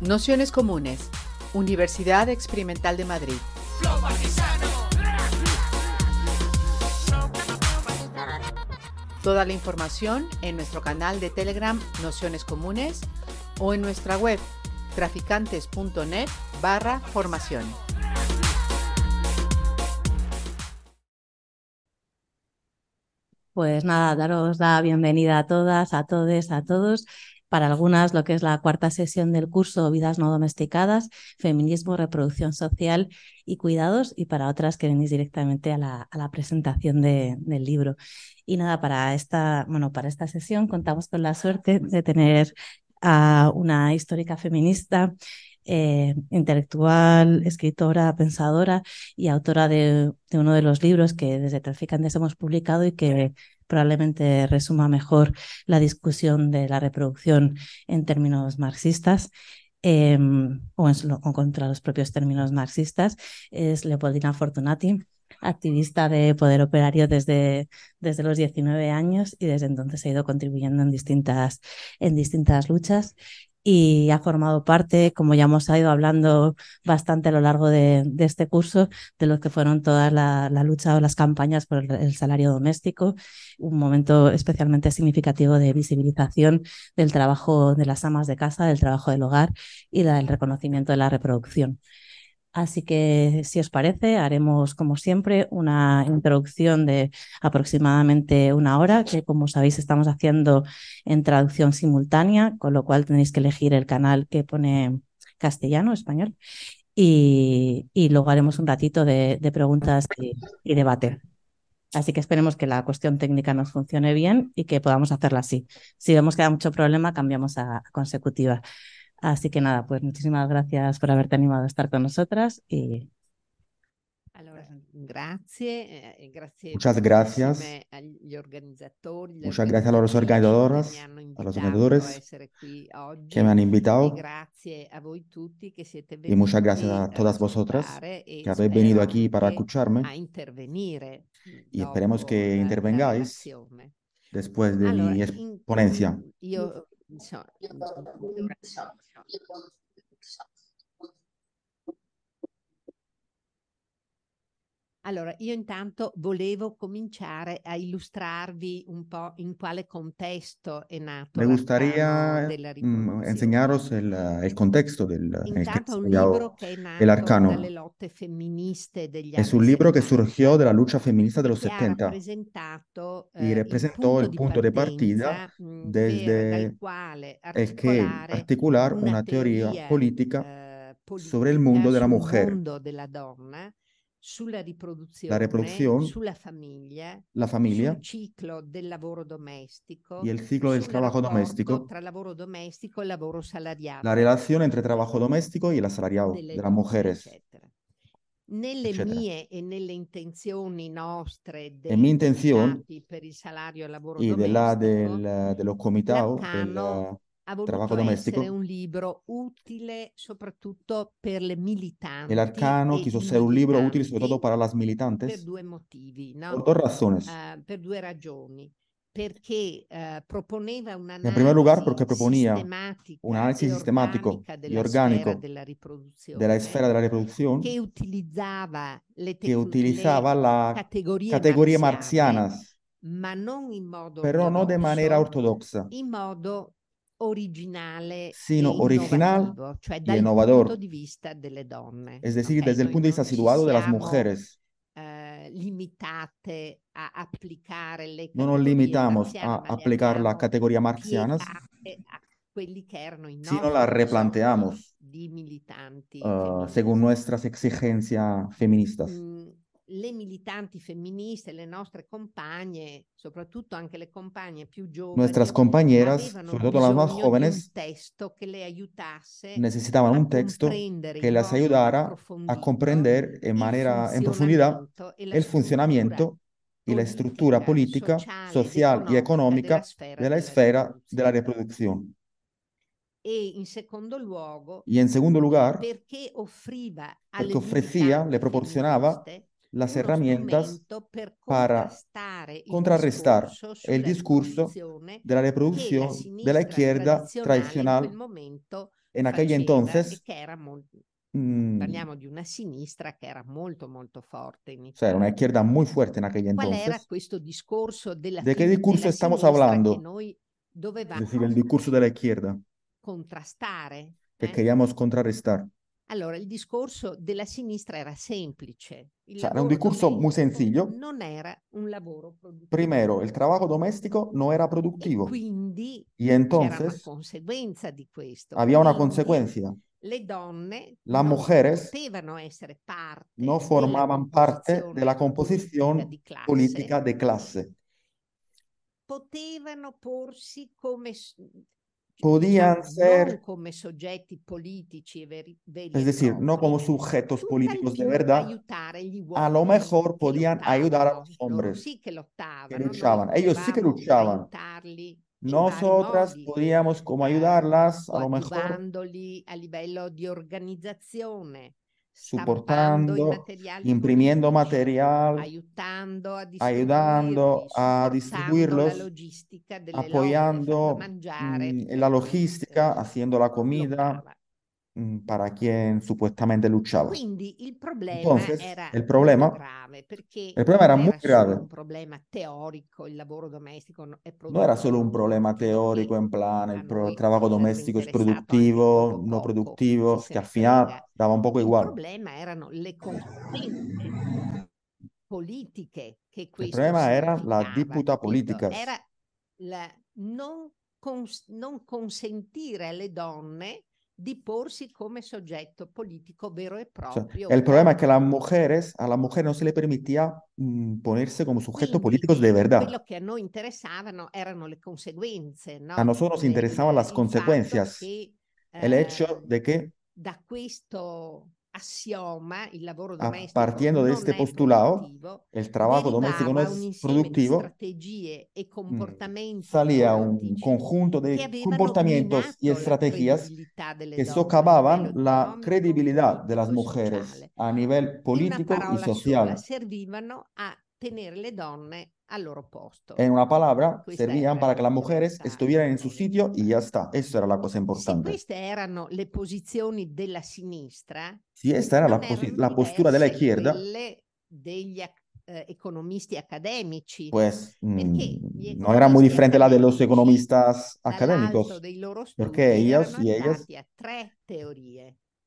Nociones Comunes, Universidad Experimental de Madrid. Toda la información en nuestro canal de Telegram Nociones Comunes o en nuestra web traficantes.net barra formación. Pues nada, daros la bienvenida a todas, a todos, a todos. Para algunas, lo que es la cuarta sesión del curso Vidas no domesticadas, Feminismo, Reproducción Social y Cuidados, y para otras que venís directamente a la, presentación de, del libro. Y nada, para esta, bueno, para esta sesión contamos con la suerte de tener a una histórica feminista eh, intelectual, escritora, pensadora y autora de, de, uno de los libros que desde Traficantes hemos publicado y que probablemente resuma mejor la discusión de la reproducción en términos marxistas. Eh, o, en, o, contra los propios términos marxistas, es Leopoldina Fortunati, activista de poder operario desde, desde los 19 años y desde entonces ha ido contribuyendo en distintas, en distintas luchas y ha formado parte, como ya hemos ido hablando bastante a lo largo de, este curso, de lo que fueron toda la, la, lucha o las campañas por el, el, salario doméstico, un momento especialmente significativo de visibilización del trabajo de las amas de casa, del trabajo del hogar y del reconocimiento de la reproducción. Así que, si os parece, haremos, como siempre, una introducción de aproximadamente una hora, que como sabéis estamos haciendo en traducción simultánea, con lo cual tenéis que elegir el canal que pone castellano, español, y, y luego haremos un ratito de, preguntas y, y, debate. Así que esperemos que la cuestión técnica nos funcione bien y que podamos hacerla así. Si vemos que hay mucho problema, cambiamos a consecutiva. Así que nada, pues muchísimas gracias por haberte animado a estar con nosotras y eh, Muchas gracias. Muchas gracias a los organizadores, a los organizadores que me han invitado. Y muchas gracias a todas vosotras que habéis venido aquí para escucharme. Y esperemos que intervengáis después de mi ponencia. 你想抢 Allora, io intanto volevo cominciare a illustrarvi un po' in quale contesto è nato. Me gustaría mm, enseñaros el, el, contexto del intanto un libro che è nato el arcano. dalle lotte femministe degli Es un libro que surgió de la lucha feminista de los 70 y representó el punto de partida desde el que articular una teoría política sobre el mundo de la mujer. Sulla riproduzione, la reproducción, sulla famiglia, la familia, sul ciclo del lavoro domestico y el ciclo del trabajo doméstico, tra lavoro domestico e lavoro salariato, la relación entre trabajo doméstico y el asalariado de las mujeres. Eccetera. Nelle eccetera. mie e nelle intenzioni nostre dei per il salario e lavoro y de domestico, la del, de los comitados ha voluto trabajo doméstico, essere un libro utile soprattutto per le militanti. el arcano quiso ser un libro útil sobre todo para las per militantes due motivi, no? por dos razones. Eh, per due ragioni. Perché eh, proponeva En primer lugar, un'analisi porque proponía un análisis e sistemático y della orgánico sfera della riproduzione, de la esfera de la reproducción che utilizzava le, que utilizaba categorie, categorías marxiane, marxianas, ma non in modo pero no de ortodosso, manera ortodoxa, in modo originale sino e original cioè y dal innovador. punto di vista delle donne. es decir, ok? desde el punto de vista situado de las mujeres. eh, limitate a applicare le No nos limitamos a aplicar las categorías marxianas, sino las replanteamos di militanti uh, según nuestras exigencias feministas. Mm, le militanti femministe, le nostre compagne, soprattutto anche le compagne più giovani, Nuestras compañeras, sobre todo las más jóvenes, un testo che le aiutasse necesitaban a un texto que modo ayudara a comprender en il manera, en profundidad, funzionamento e la el struttura funcionamiento y la estructura política, social y economica económica della sfera de la della esfera de la riproduzione. reproducción. E in secondo luogo, Y en segundo lugar, perché offriva alle porque ofrecía, le proporcionaba las herramientas para contrarrestar discorso el discurso de la che reproducción de la izquierda tradizionale in quel tradicional en aquel entonces... Mm, parliamo di una sinistra che era molto molto forte in Italia. Sea, una izquierda muy fuerte en aquel entonces. ¿Cuál era questo discorso della ¿De qué discurso estamos hablando? Es decir, el discurso de la izquierda. Contrastare. Que eh? queríamos contrarrestar. Allora, il discorso della sinistra era semplice. Il cioè, era un discorso muy sencillo. Non era un lavoro produttivo. Primero, el trabajo doméstico no era productivo. E quindi y entonces, una conseguenza di questo. Había una consecuencia. Le donne Las mujeres potevano essere parte no formaban parte de la composición política de clase. Potevano porsi come podían ser, no como soggetti politici veri, veri es decir, no como sujetos políticos de verdad, a lo mejor podían ayudar a los hombres que, luchaban. Ellos sí que luchaban. Nosotras podíamos como ayudarlas, a lo mejor a livello di organizzazione, soportando, imprimiendo material, ayudando a, ayudando a distribuirlos, apoyando mm, en la logística, haciendo la comida mm, para quien supuestamente luchaba. Entonces, el problema, el problema era muy grave. No era solo un problema teórico en plan el trabajo doméstico es productivo, no productivo, que al final daba un poco igual. El problema erano le conseguenze politiche che Il problema era la disputa politica. Era la non, cons non consentire alle donne di porsi come soggetto político vero e proprio. O sea, el problema es que las mujeres, a las mujeres no se le permitía mm, ponerse como sujetos Quindi, políticos de verdad. Quello che a noi interessavano erano le conseguenze, no? A nosotros nos interesaban las consecuencias. Que, el eh, hecho de que da questo ah, partiendo de este postulado, el trabajo doméstico no es productivo, mm, salía un conjunto de comportamientos y estrategias que socavaban la credibilidad de las mujeres a nivel político y social. Servivano a tenere le donne. En una palabra, servían para que las mujeres estuvieran en su sitio y ya está. Eso era la cosa importante. Si queste erano le posizioni della sinistra, si esta era la, la postura de la izquierda, eh, economisti accademici. Pues mmm, no era muy diferente la de los economistas académicos, porque ellos y ellas...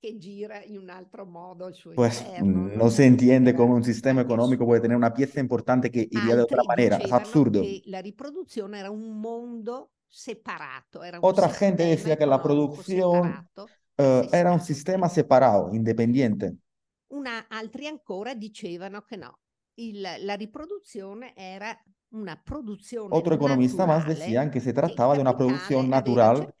que gira en un altro modo al suo Pues interno. no se entiende cómo un sistema económico puede tener una pieza importante que iría de otra manera, es absurdo. La riproduzione era un mondo separato. Era un Otra gente decía que la producción uh, era un sistema separado, independiente. Una, altri ancora dicevano che no, il, la riproduzione era una produzione Otro economista más decían que se trataba de una producción natural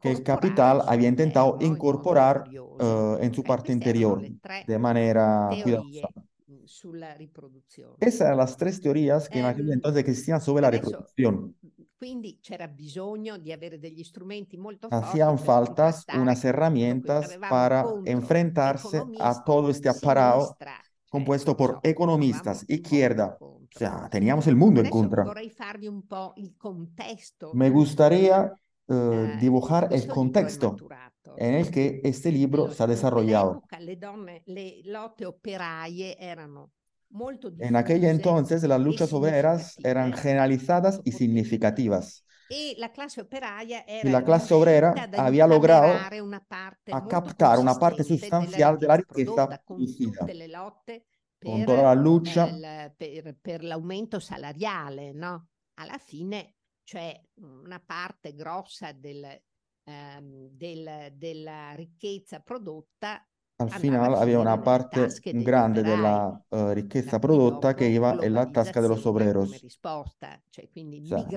que el capital había intentado incorporar uh, en su parte interior de manera cuidadosa. Esas eran las tres teorías que en aquel ehm, entonces existían sobre la reproducción. Quindi c'era bisogno di avere degli strumenti molto Hacían faltas unas herramientas para enfrentarse a todo este aparato compuesto por economistas, izquierda, o sea, teníamos el mundo en contra. Me gustaría uh, dibujar el contexto en el que este libro se ha desarrollado. En aquel entonces las luchas obreras eran generalizadas y significativas. Y la clase operaia era la clase obrera había logrado a captar una parte sustancial de la riqueza producida con toda la lucha per, per, per l'aumento salariale, no? Alla fine c'è una parte grossa del, um, del, della ricchezza prodotta al final había una parte grande de la uh, riqueza producta que iba en la tasca de los obreros. O sea,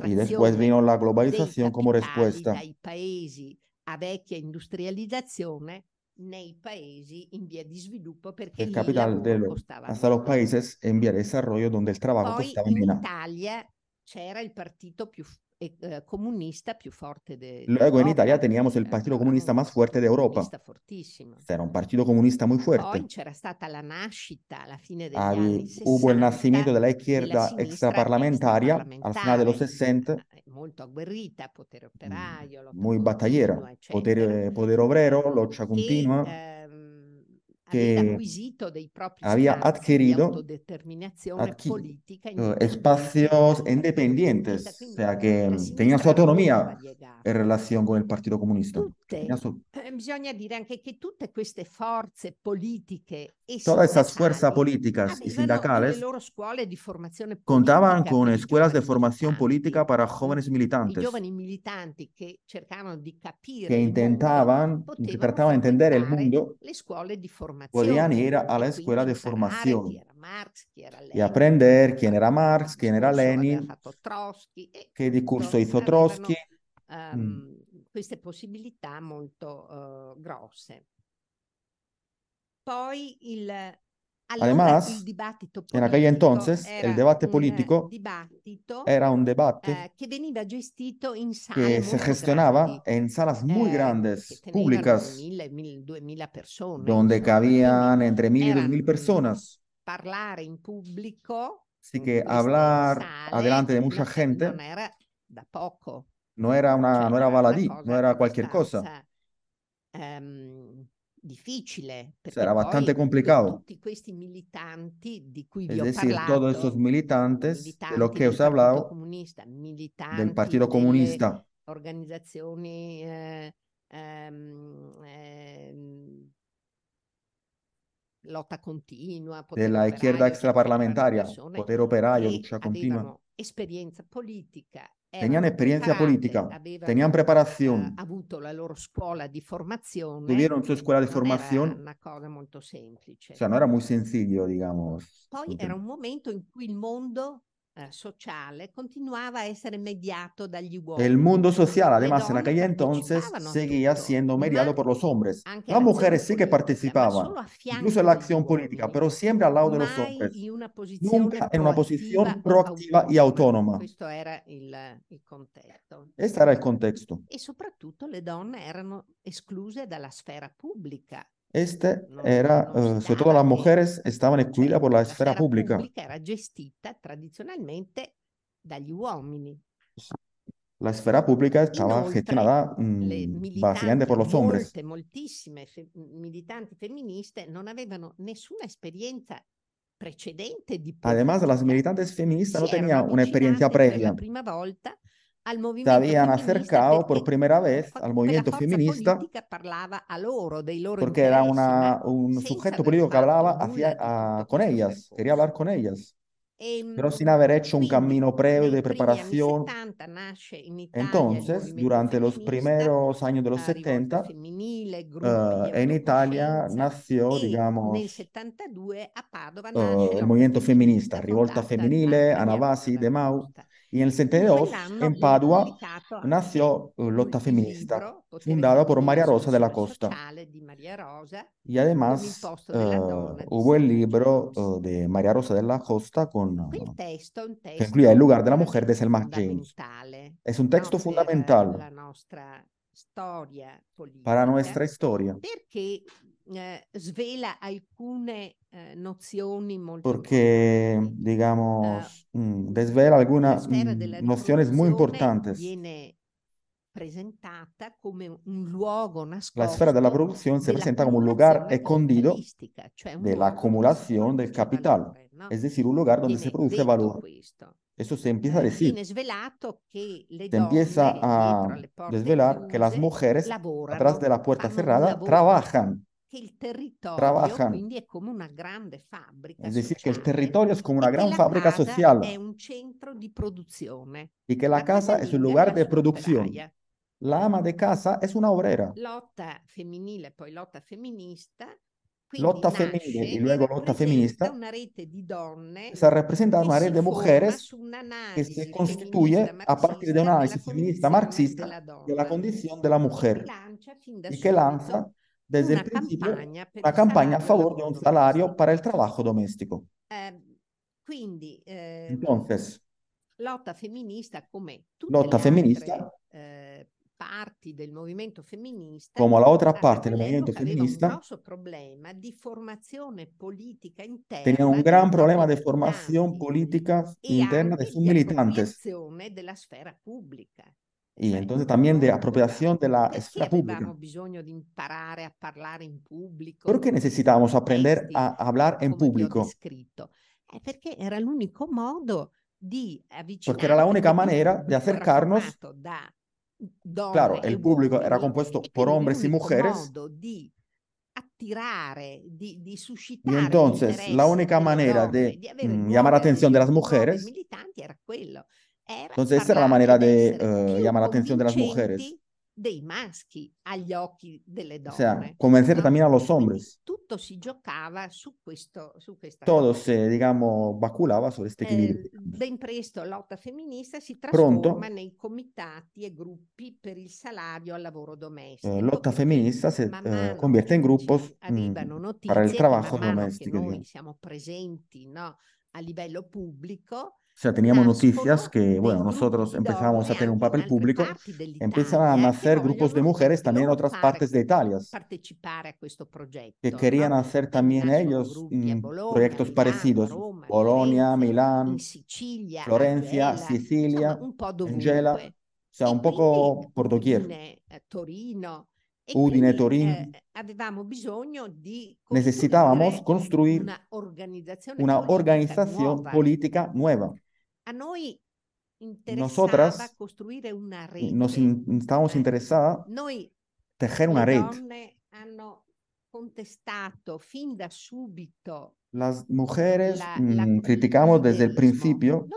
y después vino la globalización como respuesta. Dai paesi a vecchia industrializzazione nei paesi in via di sviluppo perché el capital de lo, hasta los países en vía de desarrollo donde el trabajo Poi costaba in meno. Italia c'era il partito più eh, comunista più fuerte de, Luego en Italia teníamos el Partido Comunista más fuerte de Europa. Fortissimo. Era un partido comunista muy fuerte. Poi c'era stata la nascita alla fine degli Había, anni 60 hubo el nacimiento de la izquierda sinistra extraparlamentaria al final de los 60, eh, molto agguerrita, potere operaio, lotta muy batallera, continua, poder, eccetera, poder obrero, lucha che continua, ehm, che aveva acquisito dei propri había adquirido autodeterminazione adqui- eh, indipendente, espacios indipendente, independientes, o sea que mm, tenía su autonomía en relación con el Partido Comunista. Tutte, su- eh, bisogna dire anche che tutte queste forze politiche e Todas esas fuerzas sindacali políticas y sindicales formazione contaban politica con escuelas de giovani formación militanti. política para jóvenes militantes que intentaban, que potevano trataban de entender el mundo, le scuole di podían formazione ir a la escuela de formación chi era Marx, chi era y Lenin, aprender quién era Marx, quién era Lenin, qué discurso hizo Trotsky. Mm. ehm, queste possibilità molto eh, grosse. Poi il, Además, en aquel entonces, el debate político era un debate que se gestionaba en salas muy grandes, públicas, donde cabían entre mil y dos mil personas. Así que hablar adelante de mucha gente no era, una, no era baladí, no era cualquier cosa. Difficile, era bastante complicado. tutti questi militanti di cui vi Es ho decir, todos esos parlato, militantes de militanti los que os he Partito hablado, Comunista, del Partido delle Comunista, organizzazioni eh, ehm, ehm, lotta continua, de potere la izquierda extraparlamentaria, poder operario, lucha continua, esperienza politica, tenían experiencia política, avevano tenían eh, preparación, avuto la loro scuola di formazione, tuvieron su escuela de non era formación, una cosa molto semplice. o sea, no era muy sencillo, digamos. Poi era un momento in cui il mondo eh, sociale continuava a essere mediato dagli uomini. El mundo social, además, en donne aquel entonces seguía tutto, siendo mediado por los hombres. Las mujeres sí que participaban, incluso en la acción política, pero siempre al lado de los hombres, in una posizione nunca en una posición proactiva y autónoma. Questo era il, il contesto. Este era el contexto. E soprattutto le donne erano escluse dalla sfera pubblica. Este Non- era, non eh, sobre todo las mujeres estaban excluidas por la la esfera sfera pública. era gestita tradizionalmente dagli uomini. La esfera pública estaba Inoltre, gestionada mm, básicamente por los hombres. molte, moltissime fe- militanti femministe non avevano nessuna esperienza precedente di Además, las politica. militantes feministas no Si erano tenían una experiencia per la previa. prima volta al se habían acercado por primera vez al movimiento feminista porque era una, un sujeto político que hablaba hacia, a, ah, con ellas, quería hablar con ellas, pero sin haber hecho un camino previo de preparación. Entonces, durante los primeros años de los 70, uh, eh, en Italia nació, digamos, uh, el movimiento feminista, Rivolta Femminile, Anavasi, De Mau. Y en el 72, en Padua, nació Lotta Feminista, fundada por María Rosa de la Costa. Y además eh, hubo el libro eh, de María Rosa de la Costa con, uh, que incluía El lugar de la mujer de Selma James. Es un texto fundamental para nuestra historia eh, svela alcune eh, nozioni molto porque, importanti. digamos, Eh, mm, desvela la algunas mm, nociones muy importantes. viene presentata come un luogo La esfera de la nascosto producción se presenta como un lugar escondido cioè un de la acumulación del capital, valore, no? es decir, un lugar donde se produce valor. questo. Eso se empieza a Eh, decir, se empieza a desvelar que las mujeres atrás de la puerta cerrada trabajan. Che il territorio trabajan. quindi è come una grande fabbrica Es decir, que el sociale territorio es como una gran fábrica social è un centro di produzione. y que la La casa es un lugar de producción. operaia. La ama de casa es una obrera. Lotta femminile, poi lotta femminista, Lotta femminile y e luego lotta feminista una rete di donne se representa una red de mujeres que se constituye a partir de un marxista análisis della feminista condizione marxista della de la condición de la e mujer y que lanza desde el principio una campaña a favor de un salario para el trabajo doméstico. Eh, quindi, eh, Entonces, lotta femminista come tutte lotta femminista altre, eh, parti del movimento femminista como la otra parte del all'epoca aveva un grosso problema di formazione politica interna tenía un gran problema de formación política interna de sus militantes della sfera pubblica. Y entonces también de apropiación de la esfera pública. ¿Por qué necesitábamos aprender a hablar en público? Porque era el único modo de Porque era la única manera de acercarnos. Claro, el público era compuesto por hombres y mujeres. Y entonces la única manera de llamar la atención de las mujeres entonces esa era la manera de eh, più llamar la atención de las mujeres. dei maschi agli occhi delle O sea, donne. convencer no? también a los hombres. tutto si giocava su, questo, su questa Todo se, digamos, baculaba sobre este equilibrio. Eh, ben presto lotta femminista si Pronto. trasforma nei comitati e gruppi per il salario al lavoro domestico. Eh, lotta se man eh, convierte en ci grupos mm, man mano che doméstico. noi digamos. siamo presenti no, a livello pubblico, O sea, teníamos noticias que, bueno, nosotros empezábamos a tener un papel público, empiezan a nacer grupos de mujeres también en otras partes de Italia, que querían hacer también ellos mm, proyectos parecidos. Bolonia, Milán, Florencia, Sicilia, Angela, o sea, un poco por doquier. Torino. E Udine, Torino. eh, avevamo bisogno di Necesitábamos construir una organizzazione una organización política nueva. A noi Nosotras costruire una rete. nos in- estábamos Eh, interesadas Noi tejer una red. donne hanno contestato fin da subito Las mujeres la, mm, criticamos desde el principio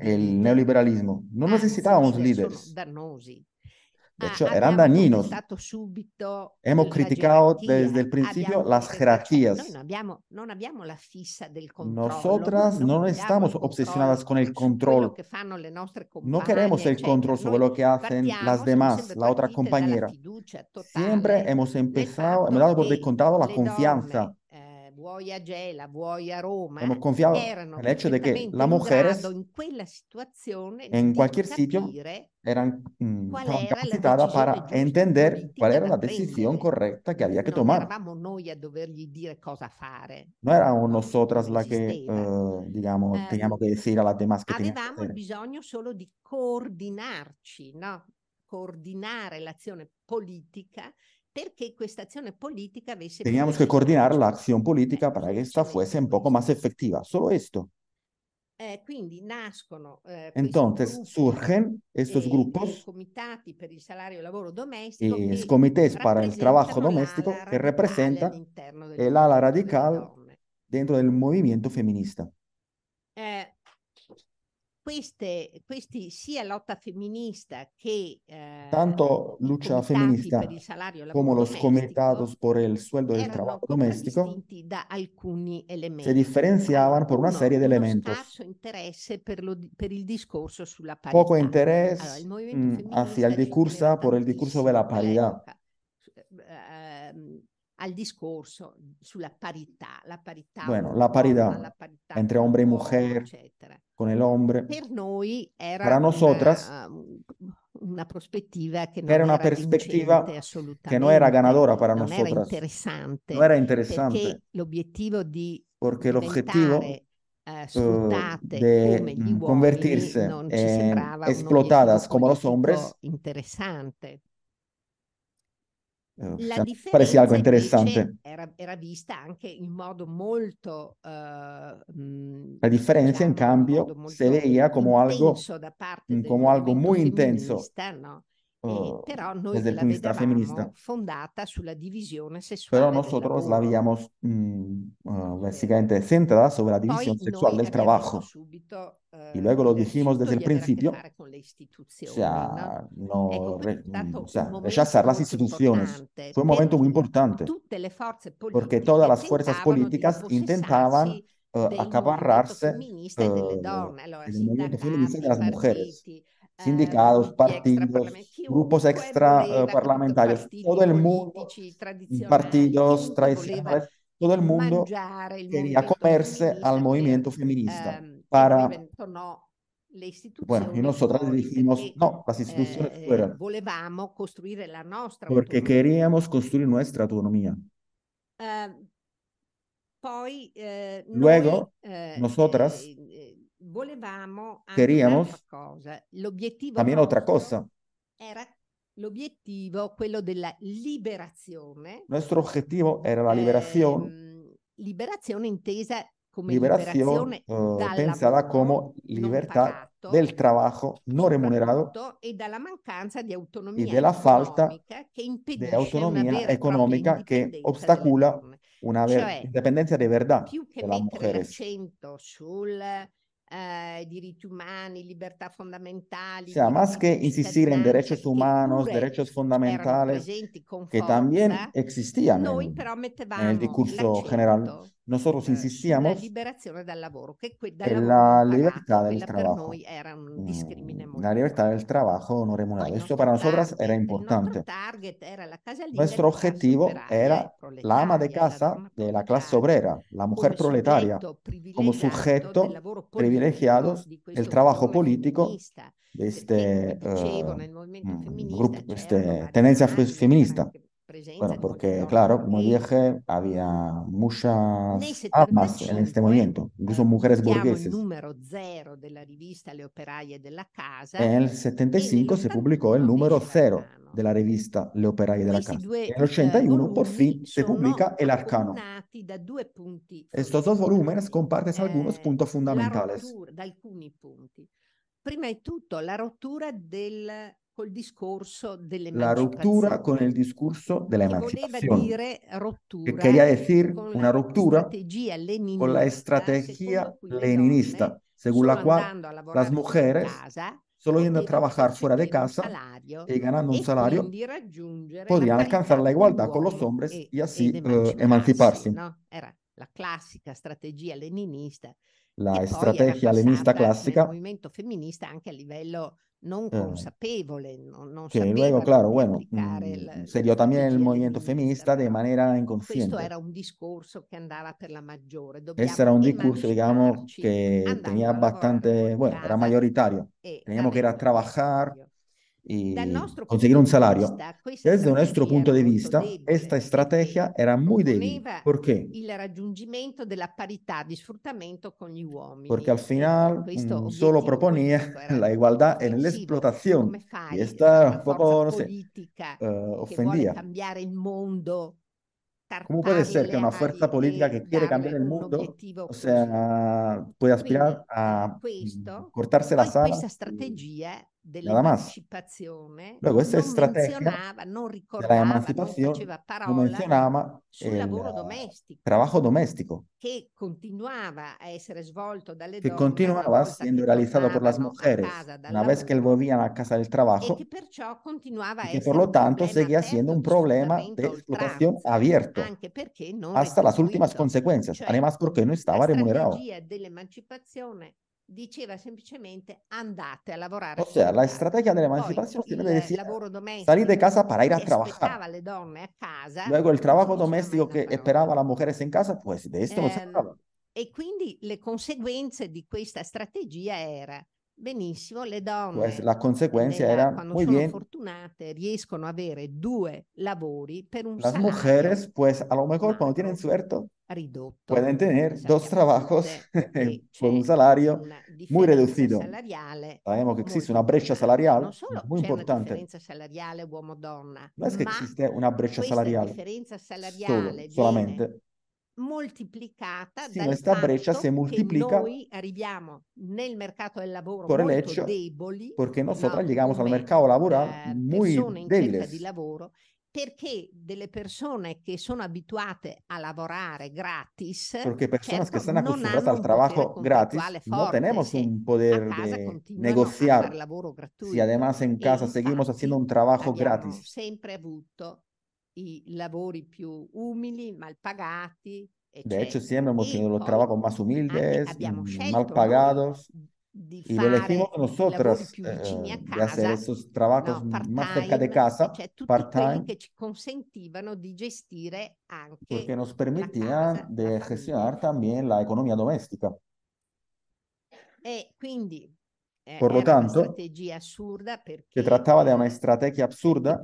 el neoliberalismo. No necesitábamos líderes. De hecho, ah, eran dañinos. Hemos criticado desde el principio las jerarquías. No abbiamo, non abbiamo la fissa del controllo, Nosotras no, no estamos obsesionadas con el control. Que no queremos el control sobre lo que hacen las demás, la otra compañera. Siempre hemos empezado, hemos dado por descontado la confianza. Eh, vuoi a Gela, vuoi a Roma, Hemos confiado erano el hecho de que las in mujeres in quella situazione en cualquier sitio eran mm, capacitadas para entender cuál era la decisión prendere. correcta que había que Non tomar. eravamo noi a dovergli dire cosa fare. No éramos No, nosotras las que, esisteva. eh, digamos, Ehm, teníamos que decir a las demás que tenían que Avevamo hacer. bisogno solo di coordinarci, no? Coordinare l'azione politica Porque esta acción política Teníamos que coordinar la acción política para que esta fuese un poco más efectiva. Solo esto. Entonces surgen estos grupos y comités para el trabajo doméstico que representan el ala radical dentro del movimiento feminista. Eh, queste, questi sia lotta femminista che eh, Tanto lucha comitati feminista per il salario e il domestico sueldo del trabajo contraddistinti da alcuni elementi. diferenciaban por una Uno, serie elementos. scarso interesse per, lo di- per il discorso sulla parità. Poco Allora, movimento mm, femminista hacia el discurso por el discurso de la all'epoca, su- ehm, al discorso sulla parità, la parità Bueno, la paridad la parità entre con hombre y l'uomo, mujer, eccetera. Con el hombre. Per noi era Para nosotras una, una prospettiva che non era una era perspectiva vincente assolutamente, que no era ganadora para non era interessante, no era perché interesante, l'obiettivo di porque diventare eh, eh, de mm, convertirse non ci en explotadas como los hombres interessante. Eh, La parecía algo invece era, era vista anche in modo molto mh, La diferencia, en diciamo, in cambio, se veía como algo, como algo muy intenso no? Eh, oh, però noi la vedevamo femminista. fondata sulla divisione sessuale. Però nosotros la vediamo uh, mm, eh, básicamente centrada sobre la división sexual del trabajo. Y luego lo dijimos desde el principio, o sea, no, re, mm, o sea, rechazar las instituciones. Fue un momento muy importante, porque todas las fuerzas políticas intentaban uh, acaparrarse eh, del movimiento feminista de las mujeres partiti, sindicatos, partidos, grupos extra parlamentarios, todo el mundo, partidos tradicionales, todo el mundo quería comerse al movimiento feminista para... Bueno, y nosotras dijimos, no, las instituciones eh, costruire la nostra Porque queríamos construir nuestra autonomía. Eh, Luego, eh, nosotras eh, volevamo queríamos cosa. L'obiettivo también otra cosa. Era l'obiettivo, quello della liberazione. Nuestro objetivo era la liberación. Ehm, liberazione intesa come liberación uh, pensada como libertad del trabajo no remunerado e dalla mancanza di autonomia y de la falta de autonomía económica que obstacula una cioè, independencia de verdad de las mujeres. Sul, eh, diritti umani, libertà fondamentali. Sea, más que insistir en derechos humanos, derechos fundamentales, que también existían en, en el discurso general, nosotros insistíamos la libertad del trabajo. Mm, la libertad del trabajo no remunerado. Esto para nosotras era importante. Nuestro objetivo era la ama de casa de la clase obrera, la mujer proletaria, como sujeto privilegiado del trabajo político de este uh, grupo, este, tendencia feminista. Bueno, porque claro, como dije, había muchas armas en este movimiento, incluso mujeres burgueses. En el 75 se publicó el número cero de la revista Le Operaie de la Casa. En el 81 por fin se publica El Arcano. Estos dos volúmenes comparten algunos puntos fundamentales. Prima di tutto la rottura del col discorso La ruptura con el discurso de la emancipación. que quería decir una ruptura con la estrategia leninista, según la cual las mujeres, solo yendo a trabajar fuera de casa y ganando un salario, podían alcanzar la igualdad con los hombres y así emanciparse. Era la clásica estrategia leninista. La estrategia leninista clásica. El movimiento feminista anche a livello non Eh, consapevole, non, non sapeva luego, claro, bueno, mm, il- se dio también el movimiento feminista de manera Questo inconsciente. era un discorso che andava per la maggiore. Ese era un Dobbiamo discurso, digamos, que tenía bastante, bueno, era mayoritario. e Teníamos que ir a trabajar conseguir punto un di salario. questa Desde nuestro strategia punto de molto vista, debole esta estrategia perché era muy débil. proponeva ¿Por qué? il raggiungimento della parità di sfruttamento con gli uomini. Porque al E final solo proponía la igualdad en la offensivo. explotación. Come Y fai esta una un poco, forza no sé, politica che vuole ofendía. cambiare il mondo ¿Cómo puede ser que una fuerza política que e quiere cambiar el un mundo, o sea, puede aspirar a cortarse las alas questa strategia dell'emancipazione Luego, esta non estrategia menzionava, non la ricordava, non faceva parola sul el lavoro eh, domestico. trabajo doméstico, che continuava a essere svolto dalle que donne continuaba siendo che realizado por las mujeres una vez que lavoro volvían a casa del e trabajo che perciò continuava a y que por lo tanto seguía siendo un problema de explotación abierto hasta las últimas consecuencias, Cioè, además porque no la estaba remunerado. strategia dell'emancipazione diceva semplicemente andate a lavorare O sea, la casa. estrategia de la emancipación siempre decía salir de casa para ir a trabajar. aspettava le donne a casa Luego el trabajo doméstico que esperaba las mujeres en casa, pues de esto no se Ehm, hablaba. e quindi le conseguenze di questa strategia era benissimo, le donne la consecuencia nella- era quando muy sono bien, fortunate riescono a avere due lavori per un las salario mujeres, pues a lo mejor cuando tienen suerte, ridotto. pueden tener dos trabajos che por un salario muy reducido. salariale Sabemos que existe una brecha importante. salarial Non solo muy c'è una importante. differenza salariale uomo-donna, No es que existe una brecha salarial differenza solo, salariale viene solamente, moltiplicata sino dal esta brecha fatto se che multiplica noi arriviamo nel mercato del lavoro molto hecho deboli, porque nosotras no? llegamos al come mercado laboral eh, muy persone cerca di débiles. lavoro, perché delle persone che sono abituate a lavorare gratis, Porque personas que certo, están non acostumbradas hanno al trabajo gratis, contrattuale no forte tenemos un poder de negociar lavoro si además en casa seguimos haciendo un trabajo gratis. sempre avuto i lavori più umili, mal pagati, De hecho, eccetera. siempre hemos tenido los trabajos más humildes, mm, mal pagados. y lo elegimos nosotros eh, de hacer esos trabajos no, más cerca de casa, cioè part-time, che ci consentivano di gestire anche porque nos permitían de gestionar también la economía doméstica. E quindi eh, Por lo tanto, se trataba de una estrategia absurda,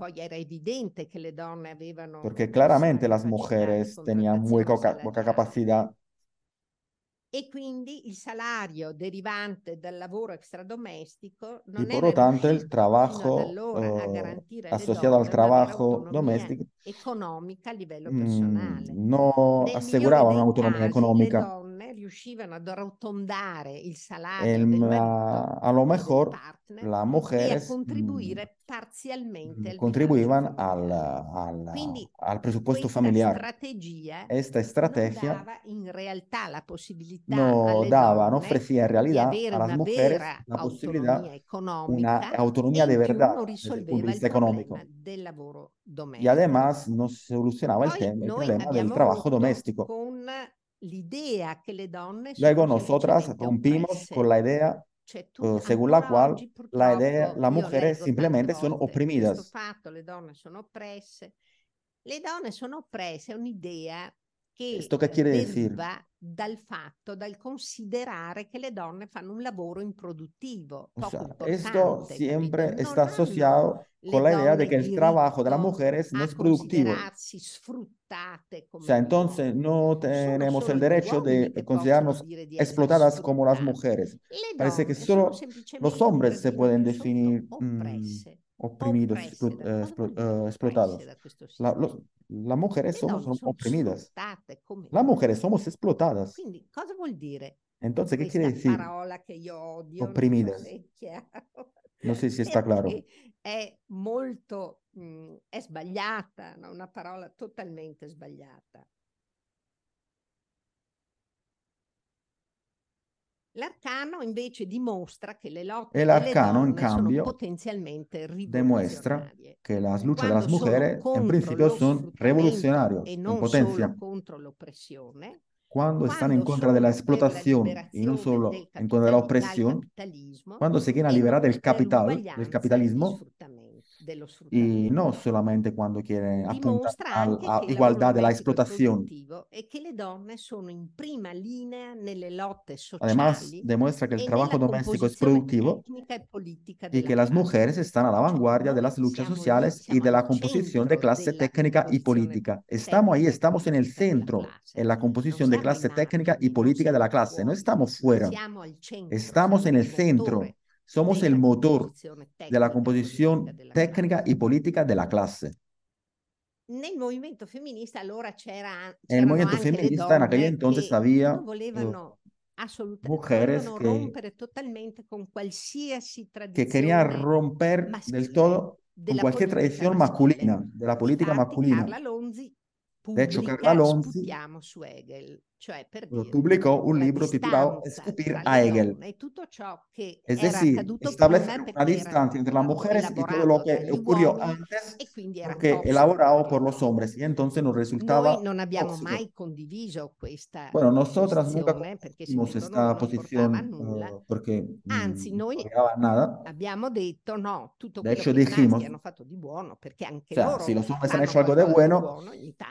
porque claramente las mujeres tenían muy poca, poca capacidad. E quindi il salario derivante dal lavoro extradomestico non y por lo tanto el trabajo uh, asociado al trabajo doméstico. economica a livello personale. Mm, no aseguraba una autonomía económica riuscivano ad arrotondare il salario el, del marito, a lo mejor partner, las mujeres contribuire mm, parzialmente al contribuivan al, al, Quindi, al presupuesto familiar. Esta estrategia in realtà la possibilità no daba, no ofrecía en realidad a las mujeres la posibilidad una autonomía de verdad desde el punto de vista económico. Y además no solucionaba el, tema, el problema del trabajo doméstico. Con l'idea che le donne Luego nosotras rompimos con la idea uh, según la cual la idea, las mujeres simplemente son oprimidas. Fatto, le donne sono oppresse. Le donne sono oppresse è un'idea che ¿Esto qué quiere decir? dal fatto, dal considerare che le donne fanno un lavoro improduttivo. O sea, esto siempre está asociado con la idea de que el trabajo de las mujeres no es productivo. O sea, entonces no tenemos el derecho de considerarnos explotadas como las mujeres. Parece que solo los hombres se pueden definir oprimidos, eh, eh, explotados. La, los, las mujeres somos oprimidas. Las mujeres somos explotadas. Quindi, cosa vuol dire? Entonces, ¿qué quiere decir? parola che io odio. Oprimidas. Non so se sta chiaro. È molto, mh, mm, è sbagliata, no? una parola totalmente sbagliata. L'arcano invece dimostra che le lotte e l'arcano, in cambio, potenzialmente demuestra che la lucha de las mujeres en principio son revolucionarios en potencia. Cuando están en contra de la explotación y no solo en contra de la opresión, cuando se quieren liberar del capital, del capitalismo, y no solamente cuando quieren apuntar a la igualdad de la explotación. Además, demuestra que el trabajo doméstico es productivo y que las mujeres están a la vanguardia de las luchas sociales y de la composición de clase técnica y política. Estamos ahí, estamos en el centro, en la composición de clase técnica y política de la clase. No estamos fuera, estamos en el centro somos el motor de la composición técnica y política de la clase. En el movimiento feminista en aquel entonces había mujeres que, que querían romper del todo con cualquier tradición masculina, de la política masculina. De hecho, Carla Lonzi pubblicò un libro titolato Escupir a Hegel. Es decir, establecer una distancia entre las mujeres y todo lo que ocurrió antes que elaborado por los hombres. Y entonces nos resultaba Bueno, nosotras nunca compartimos esta posición uh, porque mm, nada. no, tutto de hecho, dijimos, o sea, si los hombres han hecho algo de bueno,